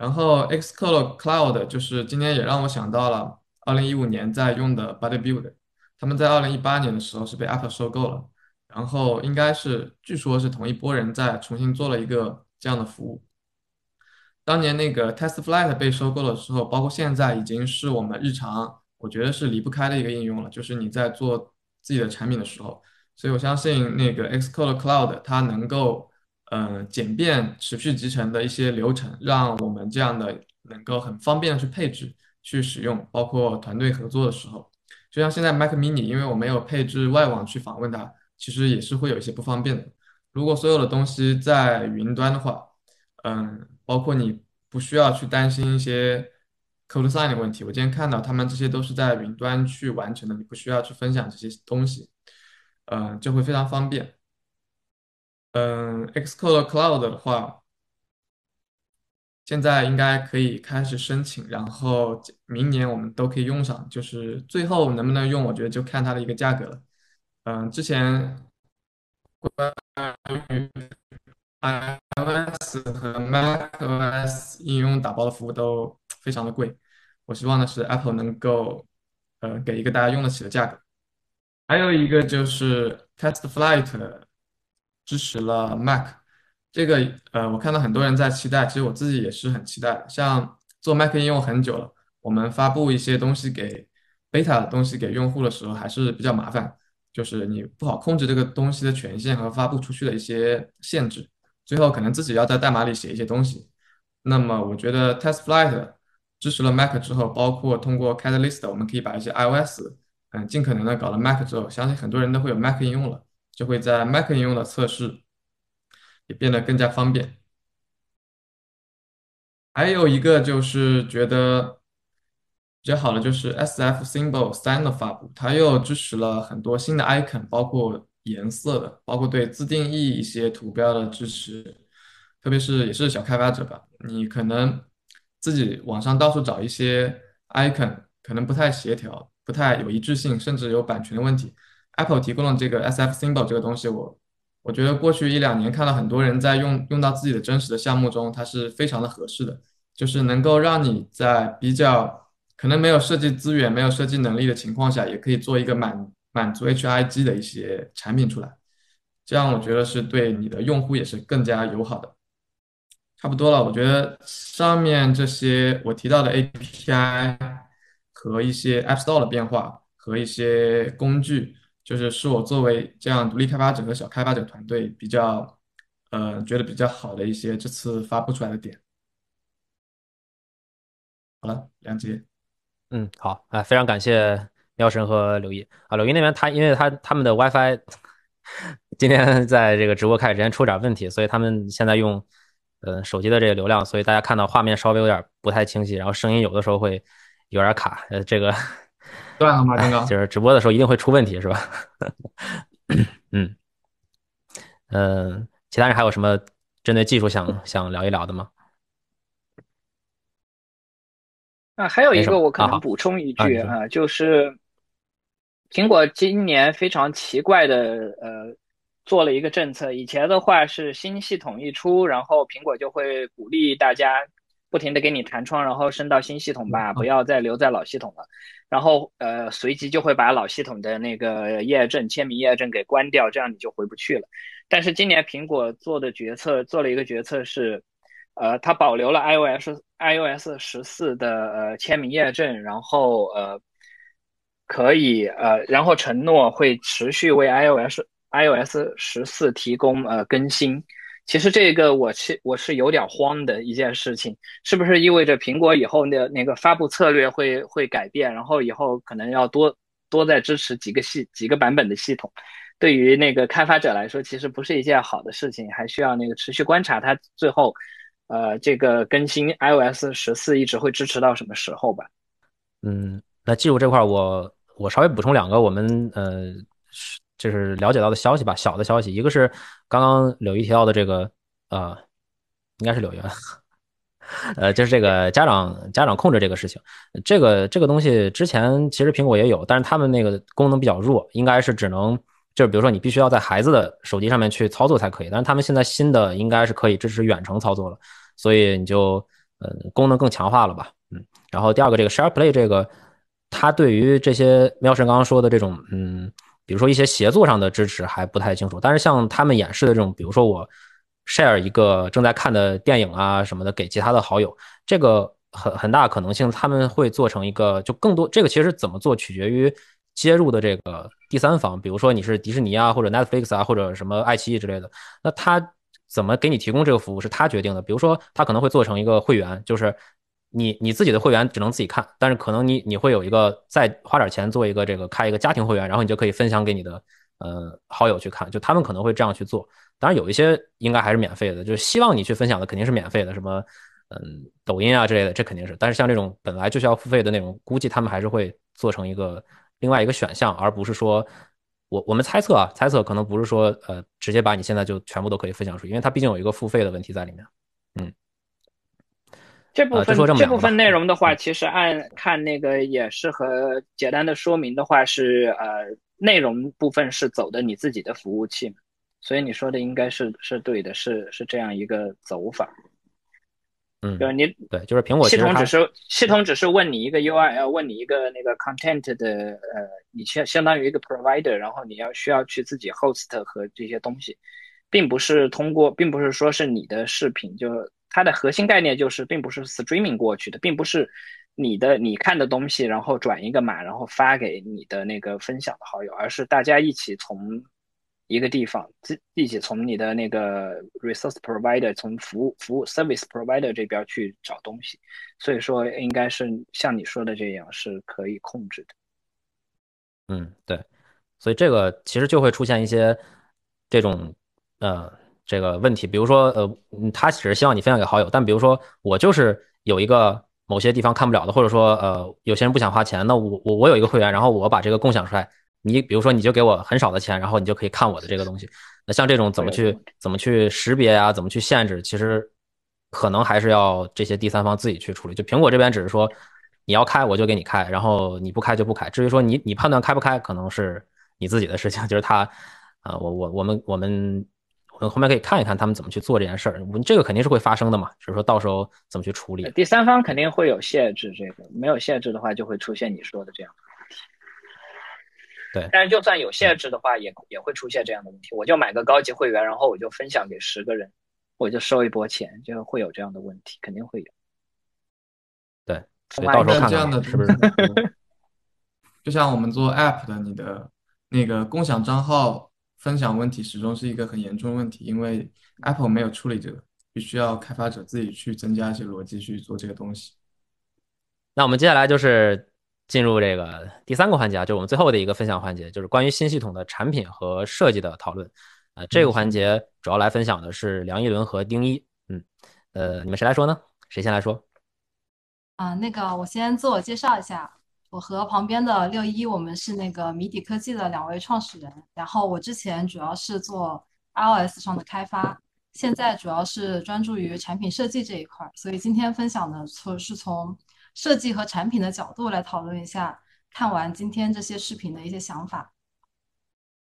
然后 Xcode Cloud 就是今天也让我想到了2015年在用的 Bodybuild，他们在2018年的时候是被 Apple 收购了。然后应该是，据说是同一波人在重新做了一个这样的服务。当年那个 TestFlight 被收购的时候，包括现在已经是我们日常，我觉得是离不开的一个应用了。就是你在做自己的产品的时候，所以我相信那个 Xcode Cloud 它能够，呃，简便持续集成的一些流程，让我们这样的能够很方便的去配置、去使用，包括团队合作的时候，就像现在 Mac Mini，因为我没有配置外网去访问它。其实也是会有一些不方便的。如果所有的东西在云端的话，嗯，包括你不需要去担心一些 code sign 的问题。我今天看到他们这些都是在云端去完成的，你不需要去分享这些东西，嗯，就会非常方便。嗯，Xcode Cloud 的话，现在应该可以开始申请，然后明年我们都可以用上。就是最后能不能用，我觉得就看它的一个价格了。嗯，之前关于 iOS 和 macOS 应用打包的服务都非常的贵，我希望的是 Apple 能够呃给一个大家用得起的价格。还有一个就是 TestFlight 支持了 Mac，这个呃我看到很多人在期待，其实我自己也是很期待。像做 Mac 应用很久了，我们发布一些东西给 beta 的东西给用户的时候还是比较麻烦。就是你不好控制这个东西的权限和发布出去的一些限制，最后可能自己要在代码里写一些东西。那么我觉得 TestFlight 支持了 Mac 之后，包括通过 Catalyst，我们可以把一些 iOS，嗯，尽可能的搞到 Mac 之后，相信很多人都会有 Mac 应用了，就会在 Mac 应用的测试也变得更加方便。还有一个就是觉得。比较好的就是 S F Symbol 三的发布，它又支持了很多新的 icon，包括颜色的，包括对自定义一些图标的支持。特别是也是小开发者吧，你可能自己网上到处找一些 icon，可能不太协调，不太有一致性，甚至有版权的问题。Apple 提供了这个 S F Symbol 这个东西，我我觉得过去一两年看到很多人在用，用到自己的真实的项目中，它是非常的合适的，就是能够让你在比较。可能没有设计资源、没有设计能力的情况下，也可以做一个满满足 HIG 的一些产品出来。这样我觉得是对你的用户也是更加友好的。差不多了，我觉得上面这些我提到的 API 和一些 App Store 的变化和一些工具，就是是我作为这样独立开发者和小开发者团队比较呃觉得比较好的一些这次发布出来的点。好了，梁杰。嗯，好啊，非常感谢喵神和刘毅啊。柳毅那边他因为他他们的 WiFi 今天在这个直播开始之前出点问题，所以他们现在用呃手机的这个流量，所以大家看到画面稍微有点不太清晰，然后声音有的时候会有点卡。呃，这个断了吗？刚刚就是直播的时候一定会出问题，是吧？嗯嗯，其他人还有什么针对技术想想聊一聊的吗？啊，还有一个我可能补充一句啊，就是苹果今年非常奇怪的呃，做了一个政策。以前的话是新系统一出，然后苹果就会鼓励大家不停的给你弹窗，然后升到新系统吧，不要再留在老系统了。然后呃，随即就会把老系统的那个验证签名验证给关掉，这样你就回不去了。但是今年苹果做的决策，做了一个决策是。呃，它保留了 iOS iOS 十四的呃签名验证，然后呃可以呃，然后承诺会持续为 iOS iOS 十四提供呃更新。其实这个我是我是有点慌的一件事情，是不是意味着苹果以后的那个发布策略会会改变，然后以后可能要多多再支持几个系几个版本的系统？对于那个开发者来说，其实不是一件好的事情，还需要那个持续观察它最后，呃，这个更新 iOS 十四一直会支持到什么时候吧。嗯，那技术这块我我稍微补充两个我们呃就是了解到的消息吧，小的消息，一个是刚刚柳毅提到的这个呃，应该是柳毅。呃，就是这个家长家长控制这个事情，这个这个东西之前其实苹果也有，但是他们那个功能比较弱，应该是只能就是比如说你必须要在孩子的手机上面去操作才可以，但是他们现在新的应该是可以支持远程操作了，所以你就呃功能更强化了吧，嗯，然后第二个这个 Share Play 这个，它对于这些喵神刚刚说的这种嗯，比如说一些协作上的支持还不太清楚，但是像他们演示的这种，比如说我。share 一个正在看的电影啊什么的给其他的好友，这个很很大可能性他们会做成一个就更多这个其实怎么做取决于接入的这个第三方，比如说你是迪士尼啊或者 Netflix 啊或者什么爱奇艺之类的，那他怎么给你提供这个服务是他决定的。比如说他可能会做成一个会员，就是你你自己的会员只能自己看，但是可能你你会有一个再花点钱做一个这个开一个家庭会员，然后你就可以分享给你的呃好友去看，就他们可能会这样去做。当然有一些应该还是免费的，就是希望你去分享的肯定是免费的，什么嗯抖音啊之类的，这肯定是。但是像这种本来就需要付费的内容，估计他们还是会做成一个另外一个选项，而不是说我我们猜测啊，猜测可能不是说呃直接把你现在就全部都可以分享出去，因为它毕竟有一个付费的问题在里面。嗯，这部分这部分内容的话，其实按看那个也是和简单的说明的话是呃内容部分是走的你自己的服务器。所以你说的应该是是对的，是是这样一个走法。嗯，就是你对，就是苹果系统只是系统只是问你一个 URL，问你一个那个 content 的呃，你相相当于一个 provider，然后你要需要去自己 host 和这些东西，并不是通过，并不是说是你的视频，就它的核心概念就是并不是 streaming 过去的，并不是你的你看的东西，然后转一个码，然后发给你的那个分享的好友，而是大家一起从。一个地方自一起从你的那个 resource provider 从服务服务 service provider 这边去找东西，所以说应该是像你说的这样是可以控制的。嗯，对，所以这个其实就会出现一些这种呃这个问题，比如说呃他只是希望你分享给好友，但比如说我就是有一个某些地方看不了的，或者说呃有些人不想花钱，那我我我有一个会员，然后我把这个共享出来。你比如说，你就给我很少的钱，然后你就可以看我的这个东西。那像这种怎么去怎么去识别呀？怎么去限制？其实可能还是要这些第三方自己去处理。就苹果这边只是说你要开我就给你开，然后你不开就不开。至于说你你判断开不开，可能是你自己的事情。就是他啊，我我我们我们我们后面可以看一看他们怎么去做这件事儿。我们这个肯定是会发生的嘛，就是说到时候怎么去处理。第三方肯定会有限制，这个没有限制的话，就会出现你说的这样的问题。对，但是就算有限制的话，也也会出现这样的问题。我就买个高级会员，然后我就分享给十个人，我就收一波钱，就会有这样的问题，肯定会有。对，所以到时候看看是不是。就像我们做 App 的，你的那个共享账号分享问题始终是一个很严重的问题，因为 Apple 没有处理这个，必须要开发者自己去增加一些逻辑去做这个东西。那我们接下来就是。进入这个第三个环节啊，就是我们最后的一个分享环节，就是关于新系统的产品和设计的讨论。呃，这个环节主要来分享的是梁一伦和丁一。嗯，呃，你们谁来说呢？谁先来说？啊，那个我先自我介绍一下，我和旁边的六一，我们是那个谜底科技的两位创始人。然后我之前主要是做 iOS 上的开发，现在主要是专注于产品设计这一块。所以今天分享的从是从。设计和产品的角度来讨论一下，看完今天这些视频的一些想法。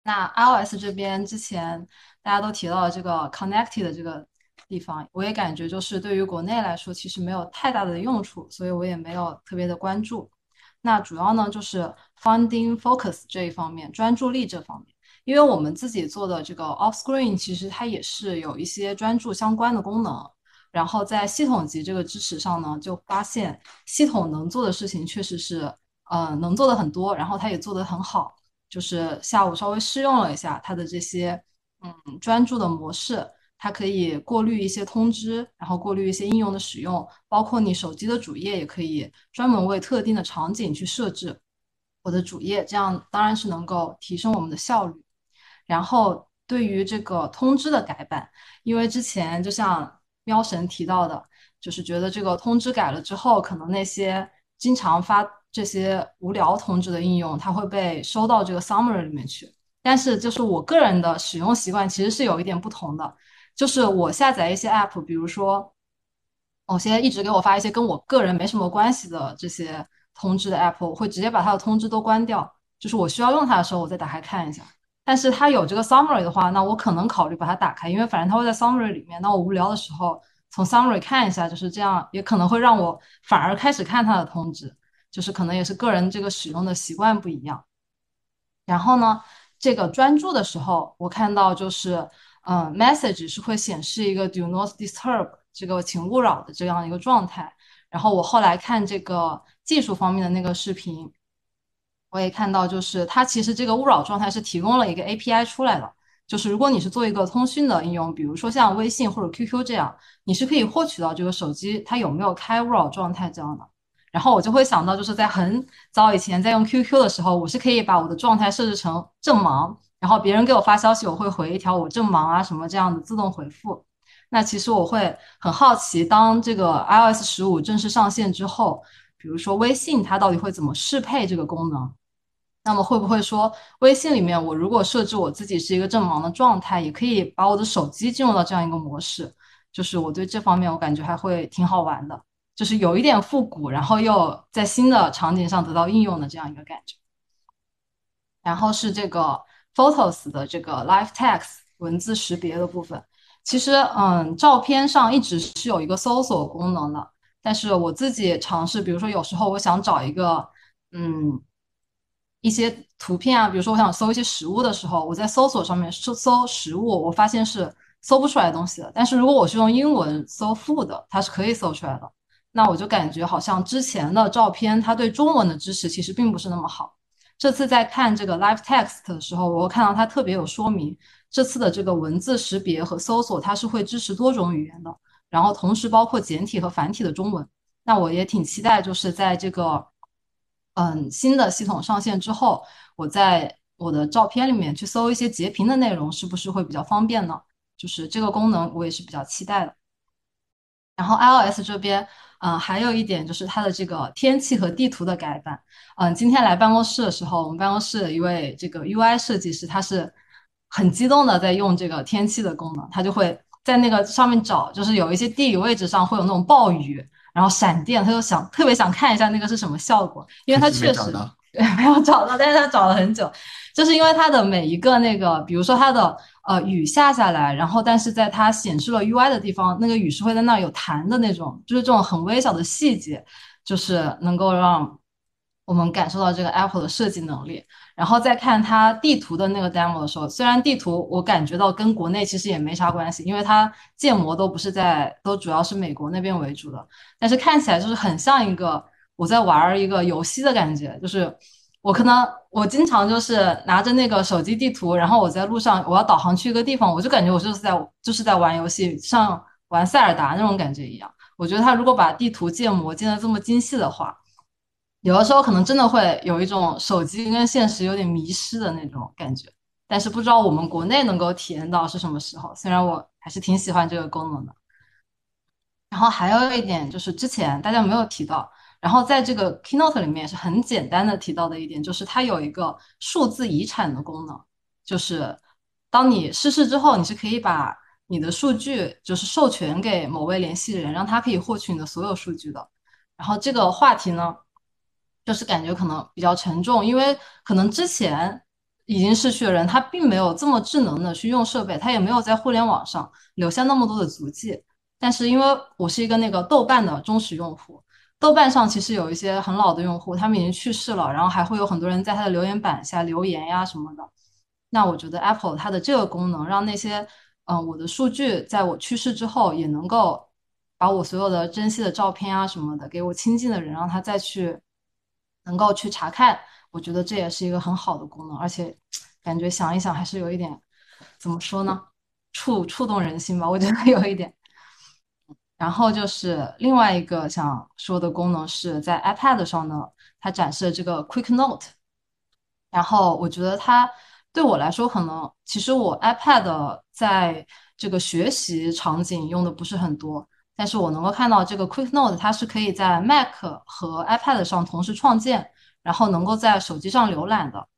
那 iOS 这边之前大家都提到了这个 Connected 这个地方，我也感觉就是对于国内来说其实没有太大的用处，所以我也没有特别的关注。那主要呢就是 Finding Focus 这一方面，专注力这方面，因为我们自己做的这个 Off Screen 其实它也是有一些专注相关的功能。然后在系统级这个支持上呢，就发现系统能做的事情确实是，呃，能做的很多，然后它也做得很好。就是下午稍微试用了一下它的这些，嗯，专注的模式，它可以过滤一些通知，然后过滤一些应用的使用，包括你手机的主页也可以专门为特定的场景去设置我的主页，这样当然是能够提升我们的效率。然后对于这个通知的改版，因为之前就像喵神提到的，就是觉得这个通知改了之后，可能那些经常发这些无聊通知的应用，它会被收到这个 summary 里面去。但是就是我个人的使用习惯其实是有一点不同的，就是我下载一些 app，比如说某些一直给我发一些跟我个人没什么关系的这些通知的 app，我会直接把它的通知都关掉，就是我需要用它的时候我再打开看一下。但是它有这个 summary 的话，那我可能考虑把它打开，因为反正它会在 summary 里面。那我无聊的时候从 summary 看一下，就是这样，也可能会让我反而开始看它的通知，就是可能也是个人这个使用的习惯不一样。然后呢？这个专注的时候，我看到就是，嗯，message 是会显示一个 do not disturb 这个请勿扰的这样一个状态。然后我后来看这个技术方面的那个视频，我也看到就是它其实这个勿扰状态是提供了一个 API 出来的，就是如果你是做一个通讯的应用，比如说像微信或者 QQ 这样，你是可以获取到这个手机它有没有开勿扰状态这样的。然后我就会想到，就是在很早以前在用 QQ 的时候，我是可以把我的状态设置成正忙，然后别人给我发消息，我会回一条我正忙啊什么这样的自动回复。那其实我会很好奇，当这个 iOS 十五正式上线之后，比如说微信它到底会怎么适配这个功能？那么会不会说微信里面我如果设置我自己是一个正忙的状态，也可以把我的手机进入到这样一个模式？就是我对这方面我感觉还会挺好玩的。就是有一点复古，然后又在新的场景上得到应用的这样一个感觉。然后是这个 Photos 的这个 Live Text 文字识别的部分。其实，嗯，照片上一直是有一个搜索功能的，但是我自己尝试，比如说有时候我想找一个，嗯，一些图片啊，比如说我想搜一些食物的时候，我在搜索上面搜搜食物，我发现是搜不出来东西的。但是如果我是用英文搜 food，它是可以搜出来的。那我就感觉好像之前的照片，它对中文的支持其实并不是那么好。这次在看这个 Live Text 的时候，我看到它特别有说明，这次的这个文字识别和搜索，它是会支持多种语言的，然后同时包括简体和繁体的中文。那我也挺期待，就是在这个嗯新的系统上线之后，我在我的照片里面去搜一些截屏的内容，是不是会比较方便呢？就是这个功能，我也是比较期待的。然后 iOS 这边。嗯，还有一点就是它的这个天气和地图的改版。嗯，今天来办公室的时候，我们办公室的一位这个 UI 设计师，他是很激动的在用这个天气的功能，他就会在那个上面找，就是有一些地理位置上会有那种暴雨，然后闪电，他就想特别想看一下那个是什么效果，因为他确实对 没有找到，但是他找了很久，就是因为它的每一个那个，比如说它的。呃，雨下下来，然后但是在它显示了 UI 的地方，那个雨是会在那有弹的那种，就是这种很微小的细节，就是能够让我们感受到这个 Apple 的设计能力。然后再看它地图的那个 demo 的时候，虽然地图我感觉到跟国内其实也没啥关系，因为它建模都不是在，都主要是美国那边为主的，但是看起来就是很像一个我在玩一个游戏的感觉，就是。我可能我经常就是拿着那个手机地图，然后我在路上我要导航去一个地方，我就感觉我就是在就是在玩游戏，像玩塞尔达那种感觉一样。我觉得他如果把地图建模建的这么精细的话，有的时候可能真的会有一种手机跟现实有点迷失的那种感觉。但是不知道我们国内能够体验到是什么时候。虽然我还是挺喜欢这个功能的。然后还有一点就是之前大家没有提到。然后在这个 Keynote 里面是很简单的提到的一点，就是它有一个数字遗产的功能，就是当你逝世之后，你是可以把你的数据就是授权给某位联系人，让他可以获取你的所有数据的。然后这个话题呢，就是感觉可能比较沉重，因为可能之前已经逝去的人，他并没有这么智能的去用设备，他也没有在互联网上留下那么多的足迹。但是因为我是一个那个豆瓣的忠实用户。豆瓣上其实有一些很老的用户，他们已经去世了，然后还会有很多人在他的留言板下留言呀什么的。那我觉得 Apple 它的这个功能，让那些嗯我的数据在我去世之后，也能够把我所有的珍惜的照片啊什么的，给我亲近的人，让他再去能够去查看。我觉得这也是一个很好的功能，而且感觉想一想还是有一点怎么说呢，触触动人心吧。我觉得有一点。然后就是另外一个想说的功能是在 iPad 上呢，它展示了这个 Quick Note。然后我觉得它对我来说，可能其实我 iPad 在这个学习场景用的不是很多，但是我能够看到这个 Quick Note 它是可以在 Mac 和 iPad 上同时创建，然后能够在手机上浏览的。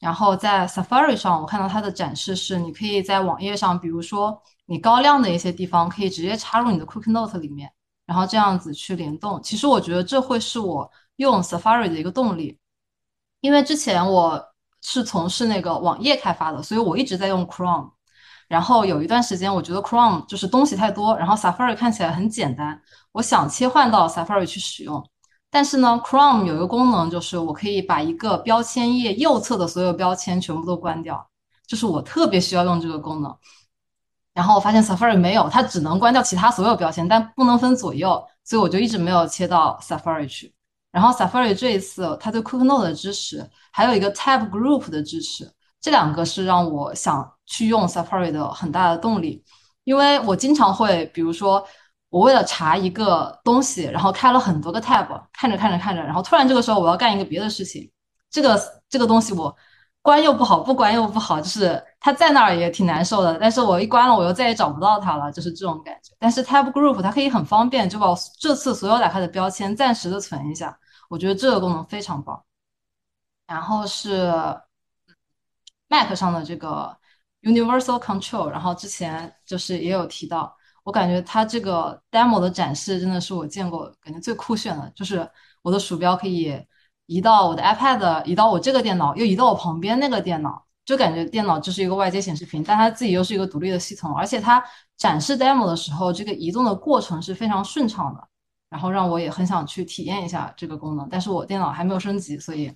然后在 Safari 上，我看到它的展示是，你可以在网页上，比如说你高亮的一些地方，可以直接插入你的 Quick Note 里面，然后这样子去联动。其实我觉得这会是我用 Safari 的一个动力，因为之前我。是从事那个网页开发的，所以我一直在用 Chrome。然后有一段时间，我觉得 Chrome 就是东西太多，然后 Safari 看起来很简单，我想切换到 Safari 去使用。但是呢，Chrome 有一个功能，就是我可以把一个标签页右侧的所有标签全部都关掉，就是我特别需要用这个功能。然后我发现 Safari 没有，它只能关掉其他所有标签，但不能分左右，所以我就一直没有切到 Safari 去。然后 Safari 这一次它对 Quick Note 的支持，还有一个 Tab Group 的支持，这两个是让我想去用 Safari 的很大的动力。因为我经常会，比如说我为了查一个东西，然后开了很多个 Tab，看着看着看着，然后突然这个时候我要干一个别的事情，这个这个东西我关又不好，不关又不好，就是它在那儿也挺难受的。但是我一关了，我又再也找不到它了，就是这种感觉。但是 Tab Group 它可以很方便，就把这次所有打开的标签暂时的存一下。我觉得这个功能非常棒。然后是 Mac 上的这个 Universal Control，然后之前就是也有提到，我感觉它这个 demo 的展示真的是我见过感觉最酷炫的，就是我的鼠标可以移到我的 iPad，移到我这个电脑，又移到我旁边那个电脑，就感觉电脑就是一个外接显示屏，但它自己又是一个独立的系统，而且它展示 demo 的时候，这个移动的过程是非常顺畅的。然后让我也很想去体验一下这个功能，但是我电脑还没有升级，所以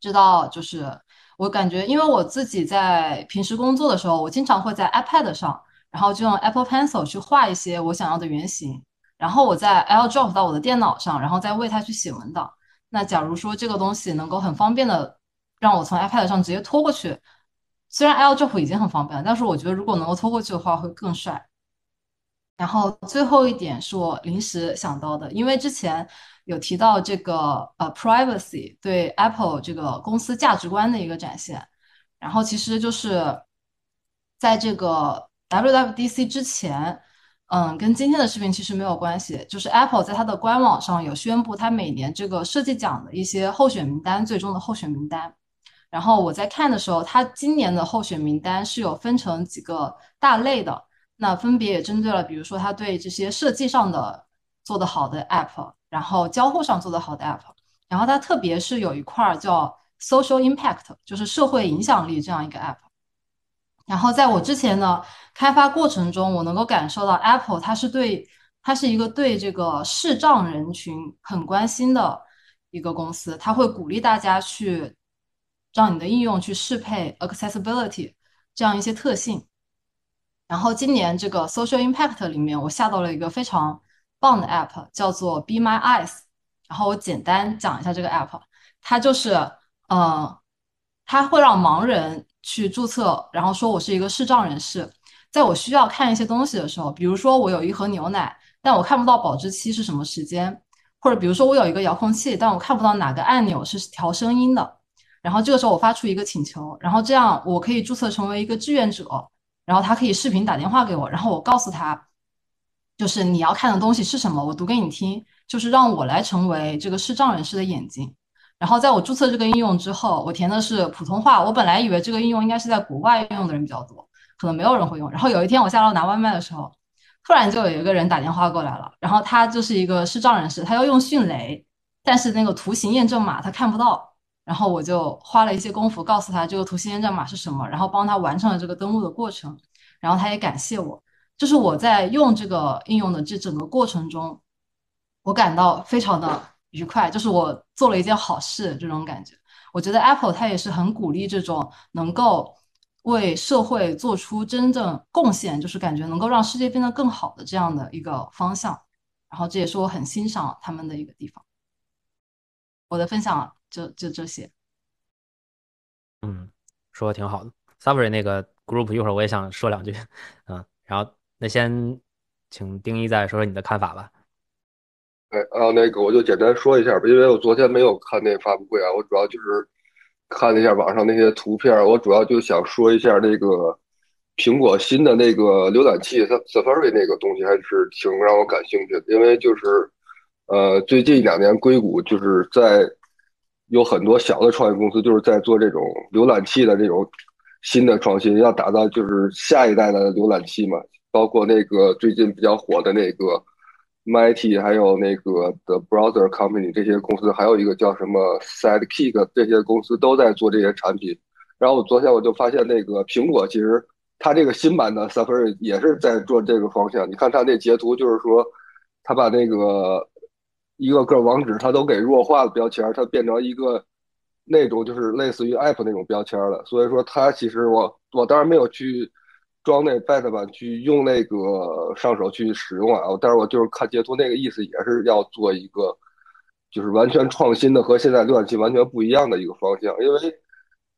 知道就是我感觉，因为我自己在平时工作的时候，我经常会在 iPad 上，然后就用 Apple Pencil 去画一些我想要的原型，然后我在 AirDrop 到我的电脑上，然后再为它去写文档。那假如说这个东西能够很方便的让我从 iPad 上直接拖过去，虽然 AirDrop 已经很方便了，但是我觉得如果能够拖过去的话会更帅。然后最后一点是我临时想到的，因为之前有提到这个呃，privacy 对 Apple 这个公司价值观的一个展现。然后其实就是在这个 WWDC 之前，嗯，跟今天的视频其实没有关系。就是 Apple 在它的官网上有宣布它每年这个设计奖的一些候选名单，最终的候选名单。然后我在看的时候，它今年的候选名单是有分成几个大类的。那分别也针对了，比如说他对这些设计上的做得好的 app，然后交互上做得好的 app，然后它特别是有一块叫 social impact，就是社会影响力这样一个 app。然后在我之前的开发过程中，我能够感受到 Apple 它是对它是一个对这个视障人群很关心的一个公司，它会鼓励大家去让你的应用去适配 accessibility 这样一些特性。然后今年这个 Social Impact 里面，我下到了一个非常棒的 App，叫做 Be My Eyes。然后我简单讲一下这个 App，它就是，呃，它会让盲人去注册，然后说我是一个视障人士，在我需要看一些东西的时候，比如说我有一盒牛奶，但我看不到保质期是什么时间，或者比如说我有一个遥控器，但我看不到哪个按钮是调声音的，然后这个时候我发出一个请求，然后这样我可以注册成为一个志愿者。然后他可以视频打电话给我，然后我告诉他，就是你要看的东西是什么，我读给你听，就是让我来成为这个视障人士的眼睛。然后在我注册这个应用之后，我填的是普通话。我本来以为这个应用应该是在国外用的人比较多，可能没有人会用。然后有一天我下楼拿外卖的时候，突然就有一个人打电话过来了，然后他就是一个视障人士，他要用迅雷，但是那个图形验证码他看不到。然后我就花了一些功夫告诉他这个图形验证码是什么，然后帮他完成了这个登录的过程，然后他也感谢我。就是我在用这个应用的这整个过程中，我感到非常的愉快，就是我做了一件好事这种感觉。我觉得 Apple 它也是很鼓励这种能够为社会做出真正贡献，就是感觉能够让世界变得更好的这样的一个方向。然后这也是我很欣赏他们的一个地方。我的分享。就就这些，嗯，说的挺好的。Safari 那个 group 一会儿我也想说两句，嗯，然后那先请丁一再说说你的看法吧。哎啊，那个我就简单说一下吧，因为我昨天没有看那发布会啊，我主要就是看了一下网上那些图片，我主要就想说一下那个苹果新的那个浏览器它，Safari 那个东西还是挺让我感兴趣的，因为就是呃，最近两年硅谷就是在有很多小的创业公司就是在做这种浏览器的这种新的创新，要打造就是下一代的浏览器嘛，包括那个最近比较火的那个。Mighty 还有那个 The Browser Company 这些公司，还有一个叫什么 Sidekick 这些公司都在做这些产品。然后我昨天我就发现，那个苹果其实它这个新版的 Safari 也是在做这个方向。你看它那截图，就是说它把那个一个个网址它都给弱化了标签，它变成一个那种就是类似于 App 那种标签了。所以说它其实我我当然没有去。装那 beta 版去用那个上手去使用啊，但是我就是看截图那个意思，也是要做一个，就是完全创新的和现在浏览器完全不一样的一个方向。因为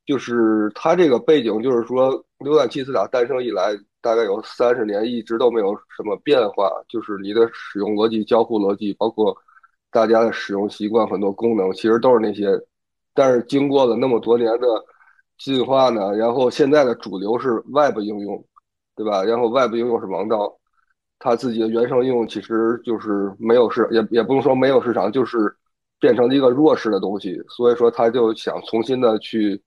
就是它这个背景，就是说浏览器自打诞生以来，大概有三十年一直都没有什么变化，就是你的使用逻辑、交互逻辑，包括大家的使用习惯，很多功能其实都是那些。但是经过了那么多年的进化呢，然后现在的主流是 Web 应用。对吧？然后外部应用是王道，它自己的原生应用其实就是没有市，也也不用说没有市场，就是变成了一个弱势的东西。所以说，他就想重新的去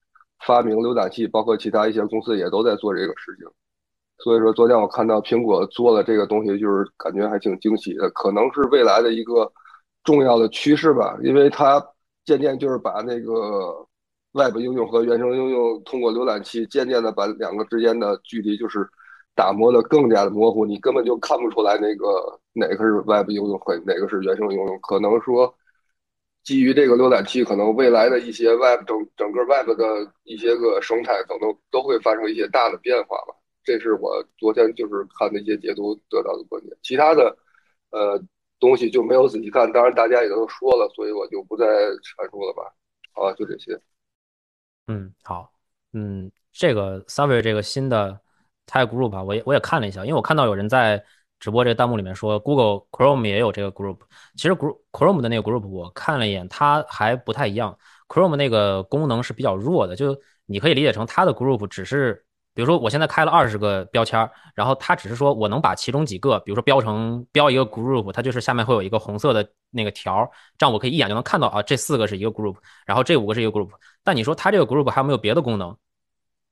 发明浏览器，包括其他一些公司也都在做这个事情。所以说，昨天我看到苹果做了这个东西，就是感觉还挺惊喜的，可能是未来的一个重要的趋势吧。因为它渐渐就是把那个外部应用和原生应用通过浏览器渐渐的把两个之间的距离就是。打磨的更加的模糊，你根本就看不出来那个哪个是 Web 应用和哪个是原生应用。可能说基于这个浏览器，可能未来的一些 Web 整整个 Web 的一些个生态，可能都会发生一些大的变化吧。这是我昨天就是看那些解读得到的观点。其他的呃东西就没有仔细看，当然大家也都说了，所以我就不再阐述了吧。好，就这些。嗯，好，嗯，这个 Safari 这个新的。它 group 吧，我也我也看了一下，因为我看到有人在直播这个弹幕里面说，Google Chrome 也有这个 group。其实 Group Chrome 的那个 group 我看了一眼，它还不太一样。Chrome 那个功能是比较弱的，就你可以理解成它的 group 只是，比如说我现在开了二十个标签，然后它只是说我能把其中几个，比如说标成标一个 group，它就是下面会有一个红色的那个条，这样我可以一眼就能看到啊，这四个是一个 group，然后这五个是一个 group。但你说它这个 group 还有没有别的功能？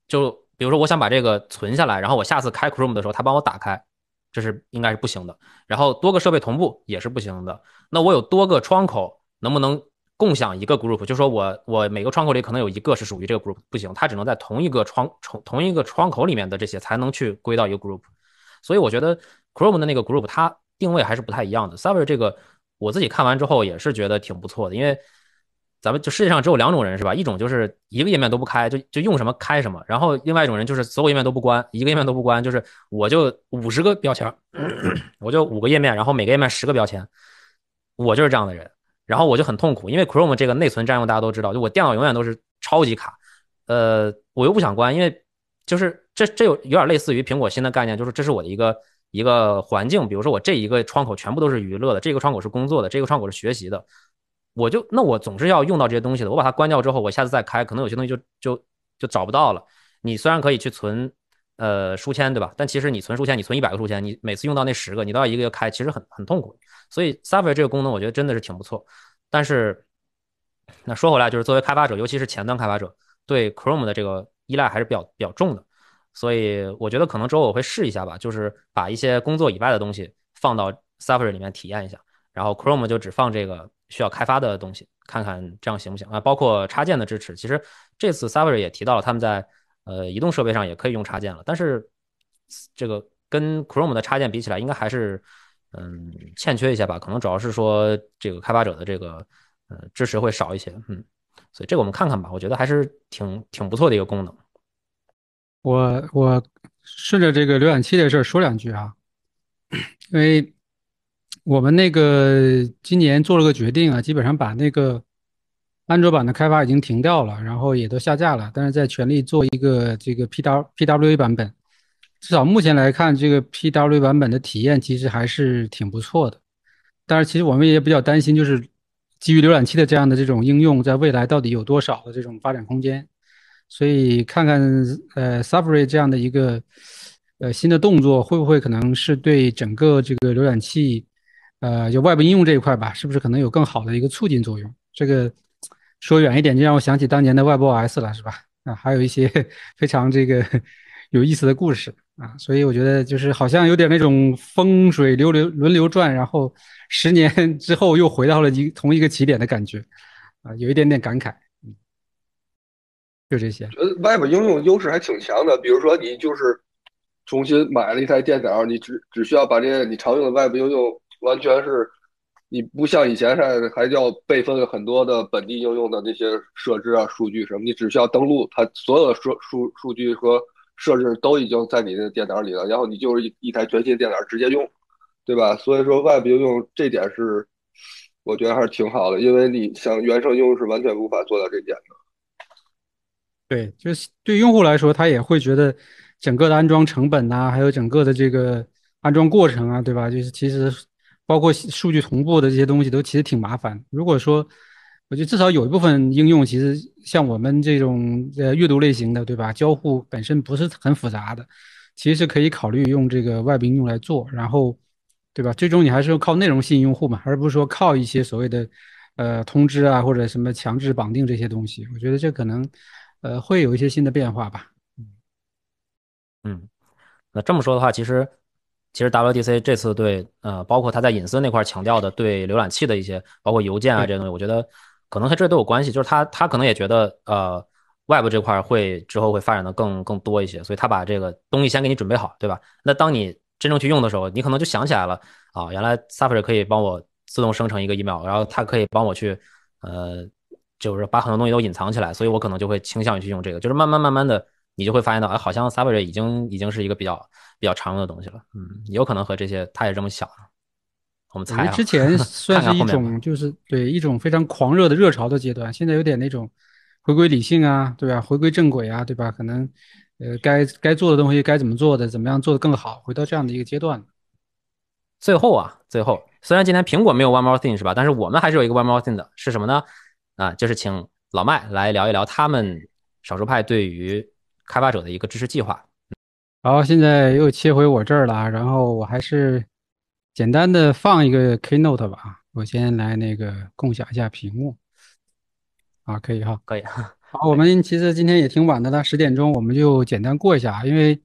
就比如说，我想把这个存下来，然后我下次开 Chrome 的时候，它帮我打开，这是应该是不行的。然后多个设备同步也是不行的。那我有多个窗口，能不能共享一个 group？就说我我每个窗口里可能有一个是属于这个 group，不行，它只能在同一个窗同同一个窗口里面的这些才能去归到一个 group。所以我觉得 Chrome 的那个 group 它定位还是不太一样的。Safari 这个我自己看完之后也是觉得挺不错的，因为。咱们就世界上只有两种人是吧？一种就是一个页面都不开，就就用什么开什么；然后另外一种人就是所有页面都不关，一个页面都不关，就是我就五十个标签，我就五个页面，然后每个页面十个标签，我就是这样的人。然后我就很痛苦，因为 Chrome 这个内存占用大家都知道，就我电脑永远都是超级卡。呃，我又不想关，因为就是这这有有点类似于苹果新的概念，就是这是我的一个一个环境。比如说我这一个窗口全部都是娱乐的，这个窗口是工作的，这个窗口是学习的。我就那我总是要用到这些东西的，我把它关掉之后，我下次再开，可能有些东西就就就找不到了。你虽然可以去存，呃，书签，对吧？但其实你存书签，你存一百个书签，你每次用到那十个，你都要一个一个开，其实很很痛苦。所以 Safari 这个功能，我觉得真的是挺不错。但是，那说回来，就是作为开发者，尤其是前端开发者，对 Chrome 的这个依赖还是比较比较重的。所以我觉得可能之后我会试一下吧，就是把一些工作以外的东西放到 Safari 里面体验一下，然后 Chrome 就只放这个。需要开发的东西，看看这样行不行啊？包括插件的支持，其实这次 Safari 也提到了，他们在呃移动设备上也可以用插件了。但是这个跟 Chrome 的插件比起来，应该还是嗯欠缺一些吧？可能主要是说这个开发者的这个呃支持会少一些，嗯。所以这个我们看看吧，我觉得还是挺挺不错的一个功能。我我顺着这个浏览器的事儿说两句啊，因为。我们那个今年做了个决定啊，基本上把那个安卓版的开发已经停掉了，然后也都下架了，但是在全力做一个这个 P W P W A 版本。至少目前来看，这个 P W 版本的体验其实还是挺不错的。但是其实我们也比较担心，就是基于浏览器的这样的这种应用，在未来到底有多少的这种发展空间？所以看看呃 Safari 这样的一个呃新的动作，会不会可能是对整个这个浏览器呃就外部应用这一块吧，是不是可能有更好的一个促进作用？这个说远一点，就让我想起当年的 WebOS 了，是吧？啊，还有一些 非常这个有意思的故事啊，所以我觉得就是好像有点那种风水流流轮流转，然后十年之后又回到了一同一个起点的感觉啊，有一点点感慨。嗯，就这些。呃，Web 应用优势还挺强的，比如说你就是重新买了一台电脑，你只只需要把这些你常用的 Web 应用完全是。你不像以前还还要备份很多的本地应用的那些设置啊、数据什么，你只需要登录，它所有的数数数据和设置都已经在你的电脑里了，然后你就是一一台全新的电脑直接用，对吧？所以说外部应用这点是我觉得还是挺好的，因为你像原生应用是完全无法做到这点的。对，就是对用户来说，他也会觉得整个的安装成本呐，还有整个的这个安装过程啊，对吧？就是其实。包括数据同步的这些东西都其实挺麻烦。如果说，我觉得至少有一部分应用，其实像我们这种呃阅读类型的，对吧？交互本身不是很复杂的，其实是可以考虑用这个外部应用来做。然后，对吧？最终你还是靠内容吸引用户嘛，而不是说靠一些所谓的呃通知啊或者什么强制绑定这些东西。我觉得这可能呃会有一些新的变化吧。嗯嗯，那这么说的话，其实。其实 WDC 这次对呃，包括他在隐私那块强调的对浏览器的一些，包括邮件啊这些东西，我觉得可能和这都有关系。就是他他可能也觉得呃，Web 这块会之后会发展的更更多一些，所以他把这个东西先给你准备好，对吧？那当你真正去用的时候，你可能就想起来了啊，原来 Safari 可以帮我自动生成一个 email，然后它可以帮我去呃，就是把很多东西都隐藏起来，所以我可能就会倾向于去用这个。就是慢慢慢慢的，你就会发现到，哎，好像 Safari 已经已经是一个比较。比较常用的东西了，嗯，有可能和这些他也这么想。我们猜之前 算是一种就是对一种非常狂热的热潮的阶段，现在有点那种回归理性啊，对吧？回归正轨啊，对吧？可能呃该该做的东西该怎么做的，怎么样做的更好，回到这样的一个阶段。最后啊，最后虽然今天苹果没有 One More Thing 是吧？但是我们还是有一个 One More Thing 的，是什么呢？啊，就是请老麦来聊一聊他们少数派对于开发者的一个支持计划。好，现在又切回我这儿了，然后我还是简单的放一个 Keynote 吧。我先来那个共享一下屏幕。啊，可以哈，可以。好，我们其实今天也挺晚的了，十点钟我们就简单过一下，因为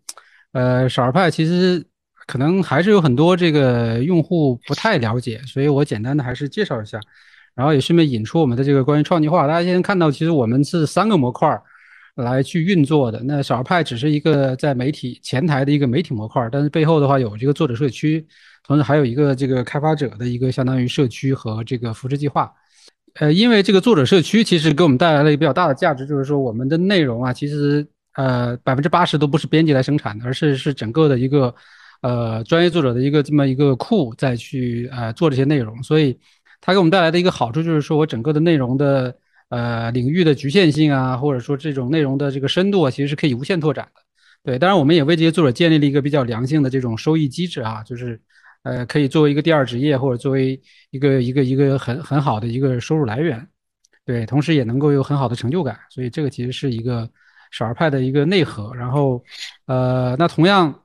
呃，少儿派其实可能还是有很多这个用户不太了解，所以我简单的还是介绍一下，然后也顺便引出我们的这个关于创计化。大家现在看到，其实我们是三个模块儿。来去运作的那少儿派只是一个在媒体前台的一个媒体模块，但是背后的话有这个作者社区，同时还有一个这个开发者的一个相当于社区和这个扶持计划。呃，因为这个作者社区其实给我们带来了一个比较大的价值，就是说我们的内容啊，其实呃百分之八十都不是编辑来生产的，而是是整个的一个呃专业作者的一个这么一个库再去呃做这些内容，所以它给我们带来的一个好处就是说我整个的内容的。呃，领域的局限性啊，或者说这种内容的这个深度啊，其实是可以无限拓展的。对，当然我们也为这些作者建立了一个比较良性的这种收益机制啊，就是呃，可以作为一个第二职业，或者作为一个一个一个很很好的一个收入来源。对，同时也能够有很好的成就感。所以这个其实是一个少儿派的一个内核。然后，呃，那同样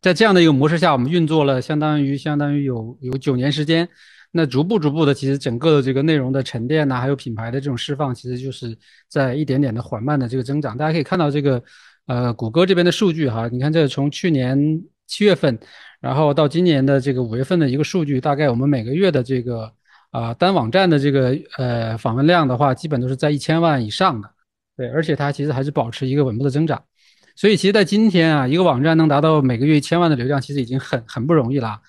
在这样的一个模式下，我们运作了相当于相当于有有九年时间。那逐步逐步的，其实整个的这个内容的沉淀呐，还有品牌的这种释放，其实就是在一点点的缓慢的这个增长。大家可以看到这个，呃，谷歌这边的数据哈，你看这从去年七月份，然后到今年的这个五月份的一个数据，大概我们每个月的这个啊单网站的这个呃访问量的话，基本都是在一千万以上的。对，而且它其实还是保持一个稳步的增长。所以其实，在今天啊，一个网站能达到每个月一千万的流量，其实已经很很不容易了。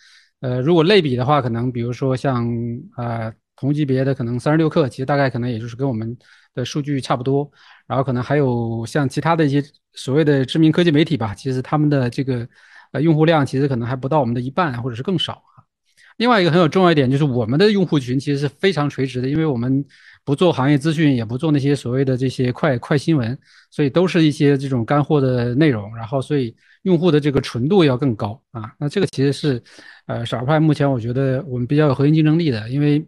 呃，如果类比的话，可能比如说像呃同级别的可能三十六氪，其实大概可能也就是跟我们的数据差不多。然后可能还有像其他的一些所谓的知名科技媒体吧，其实他们的这个呃用户量其实可能还不到我们的一半，或者是更少啊。另外一个很有重要一点就是我们的用户群其实是非常垂直的，因为我们不做行业资讯，也不做那些所谓的这些快快新闻，所以都是一些这种干货的内容。然后所以。用户的这个纯度要更高啊，那这个其实是，呃，少儿派目前我觉得我们比较有核心竞争力的，因为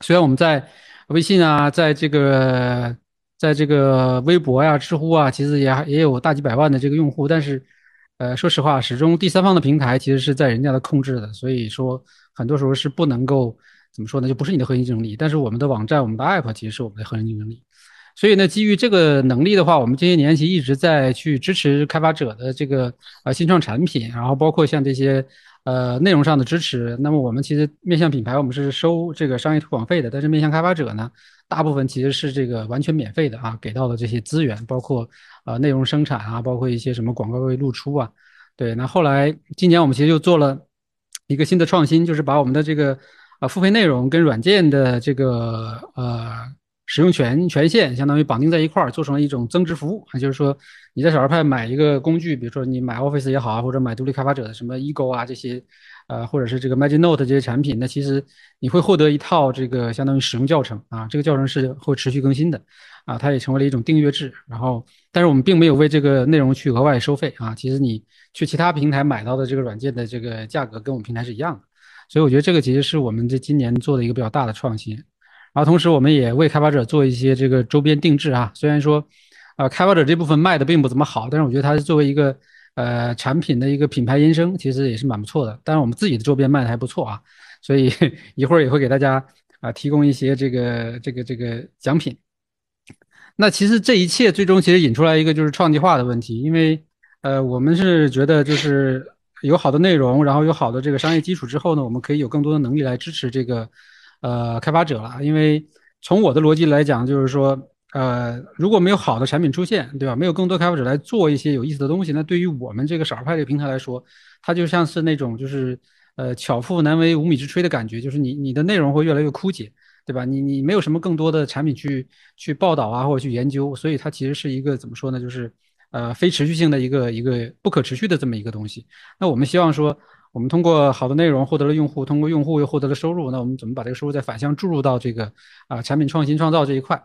虽然我们在微信啊，在这个在这个微博呀、知乎啊，其实也也有大几百万的这个用户，但是，呃，说实话，始终第三方的平台其实是在人家的控制的，所以说很多时候是不能够怎么说呢？就不是你的核心竞争力。但是我们的网站、我们的 app 其实是我们的核心竞争力。所以呢，基于这个能力的话，我们这些年其实一直在去支持开发者的这个呃新创产品，然后包括像这些。呃，内容上的支持。那么我们其实面向品牌，我们是收这个商业推广费的。但是面向开发者呢，大部分其实是这个完全免费的啊，给到的这些资源，包括呃内容生产啊，包括一些什么广告位露出啊。对，那后来今年我们其实又做了一个新的创新，就是把我们的这个呃付费内容跟软件的这个呃。使用权权限相当于绑定在一块儿，做成了一种增值服务。啊，就是说你在小二派买一个工具，比如说你买 Office 也好啊，或者买独立开发者的什么 Ego 啊这些，呃，或者是这个 Magic Note 这些产品，那其实你会获得一套这个相当于使用教程。啊，这个教程是会持续更新的。啊，它也成为了一种订阅制。然后，但是我们并没有为这个内容去额外收费。啊，其实你去其他平台买到的这个软件的这个价格跟我们平台是一样的，所以我觉得这个其实是我们这今年做的一个比较大的创新。然后同时，我们也为开发者做一些这个周边定制啊。虽然说，呃，开发者这部分卖的并不怎么好，但是我觉得它是作为一个呃产品的一个品牌延伸，其实也是蛮不错的。当然，我们自己的周边卖的还不错啊，所以 一会儿也会给大家啊提供一些这个这个这个奖品。那其实这一切最终其实引出来一个就是创计化的问题，因为呃，我们是觉得就是有好的内容，然后有好的这个商业基础之后呢，我们可以有更多的能力来支持这个。呃，开发者了，因为从我的逻辑来讲，就是说，呃，如果没有好的产品出现，对吧？没有更多开发者来做一些有意思的东西，那对于我们这个少儿派这个平台来说，它就像是那种就是，呃，巧妇难为无米之炊的感觉，就是你你的内容会越来越枯竭，对吧？你你没有什么更多的产品去去报道啊，或者去研究，所以它其实是一个怎么说呢？就是，呃，非持续性的一个一个不可持续的这么一个东西。那我们希望说。我们通过好的内容获得了用户，通过用户又获得了收入。那我们怎么把这个收入再反向注入到这个啊产品创新创造这一块？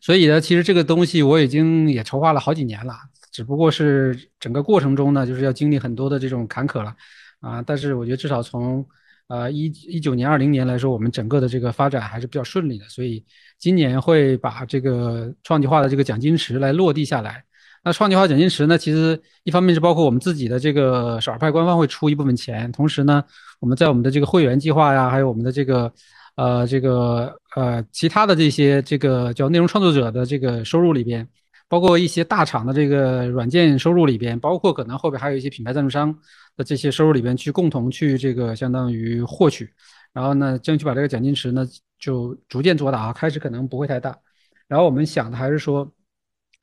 所以呢，其实这个东西我已经也筹划了好几年了，只不过是整个过程中呢，就是要经历很多的这种坎坷了啊。但是我觉得至少从呃一一九年、二零年来说，我们整个的这个发展还是比较顺利的。所以今年会把这个创计化的这个奖金池来落地下来。那创计化奖金池呢？其实一方面是包括我们自己的这个少儿派官方会出一部分钱，同时呢，我们在我们的这个会员计划呀，还有我们的这个，呃，这个呃其他的这些这个叫内容创作者的这个收入里边，包括一些大厂的这个软件收入里边，包括可能后边还有一些品牌赞助商的这些收入里边去共同去这个相当于获取，然后呢，争取把这个奖金池呢就逐渐做大啊，开始可能不会太大，然后我们想的还是说。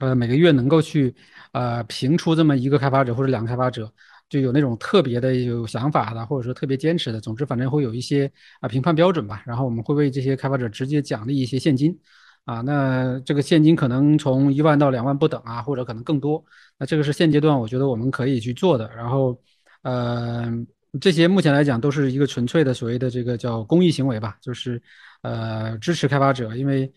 呃，每个月能够去，呃，评出这么一个开发者或者两个开发者，就有那种特别的有想法的，或者说特别坚持的，总之反正会有一些啊评判标准吧。然后我们会为这些开发者直接奖励一些现金，啊，那这个现金可能从一万到两万不等啊，或者可能更多。那这个是现阶段我觉得我们可以去做的。然后，呃，这些目前来讲都是一个纯粹的所谓的这个叫公益行为吧，就是呃支持开发者，因为。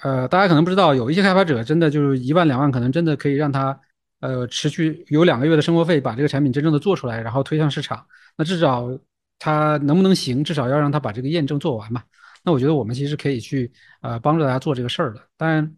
呃，大家可能不知道，有一些开发者真的就是一万两万，可能真的可以让他，呃，持续有两个月的生活费，把这个产品真正的做出来，然后推向市场。那至少他能不能行？至少要让他把这个验证做完嘛。那我觉得我们其实可以去，呃，帮助大家做这个事儿的。当然，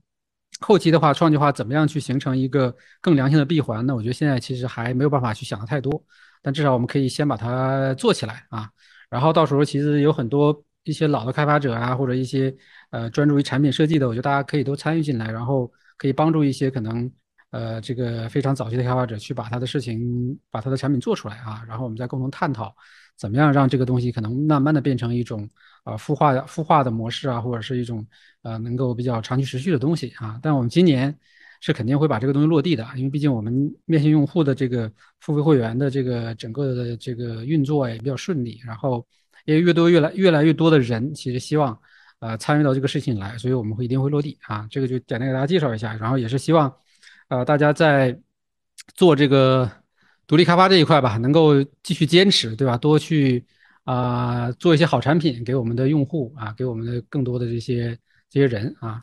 后期的话，创计化怎么样去形成一个更良性的闭环？那我觉得现在其实还没有办法去想的太多。但至少我们可以先把它做起来啊。然后到时候其实有很多一些老的开发者啊，或者一些。呃，专注于产品设计的，我觉得大家可以都参与进来，然后可以帮助一些可能呃这个非常早期的开发者去把他的事情、把他的产品做出来啊，然后我们再共同探讨怎么样让这个东西可能慢慢的变成一种啊孵化孵化的模式啊，或者是一种呃能够比较长期持续的东西啊。但我们今年是肯定会把这个东西落地的，因为毕竟我们面向用户的这个付费会员的这个整个的这个运作也比较顺利，然后也越多越来越来越多的人其实希望。呃，参与到这个事情来，所以我们会一定会落地啊。这个就简单给大家介绍一下，然后也是希望，呃，大家在做这个独立开发这一块吧，能够继续坚持，对吧？多去啊做一些好产品给我们的用户啊，给我们的更多的这些这些人啊。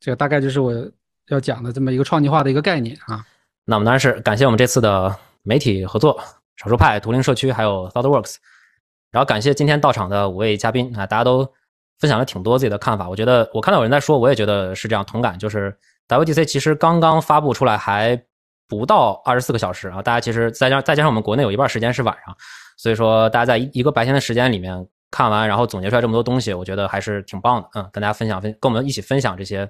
这个大概就是我要讲的这么一个创计化的一个概念啊。那我们当然是感谢我们这次的媒体合作，少数派、图灵社区还有 ThoughtWorks，然后感谢今天到场的五位嘉宾啊，大家都。分享了挺多自己的看法。我觉得我看到有人在说，我也觉得是这样同感。就是 WDC 其实刚刚发布出来还不到二十四个小时啊，大家其实再加再加上我们国内有一半时间是晚上，所以说大家在一一个白天的时间里面看完，然后总结出来这么多东西，我觉得还是挺棒的。嗯，跟大家分享分跟我们一起分享这些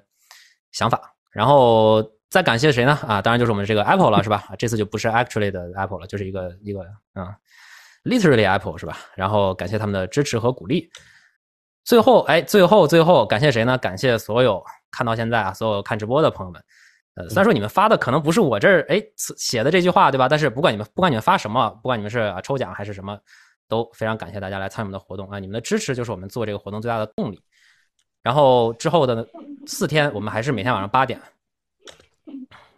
想法，然后。再感谢谁呢？啊，当然就是我们这个 Apple 了，是吧？这次就不是 actually 的 Apple 了，就是一个一个嗯，literally Apple 是吧？然后感谢他们的支持和鼓励。最后，哎，最后最后感谢谁呢？感谢所有看到现在啊，所有看直播的朋友们。呃，虽然说你们发的可能不是我这儿哎写的这句话，对吧？但是不管你们不管你们发什么，不管你们是啊抽奖还是什么，都非常感谢大家来参与我们的活动啊！你们的支持就是我们做这个活动最大的动力。然后之后的四天，我们还是每天晚上八点。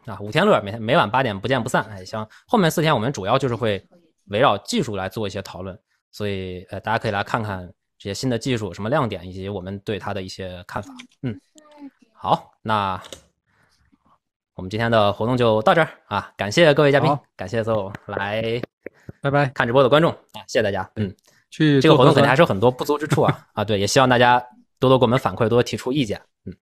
啊，五天乐每天每晚八点不见不散。哎，行，后面四天我们主要就是会围绕技术来做一些讨论，所以呃，大家可以来看看这些新的技术什么亮点，以及我们对它的一些看法。嗯，好，那我们今天的活动就到这儿啊，感谢各位嘉宾，感谢所有来拜拜看直播的观众啊，谢谢大家。嗯，去这个活动肯定还是有很多不足之处啊啊，对，也希望大家多多给我们反馈，多多提出意见。嗯。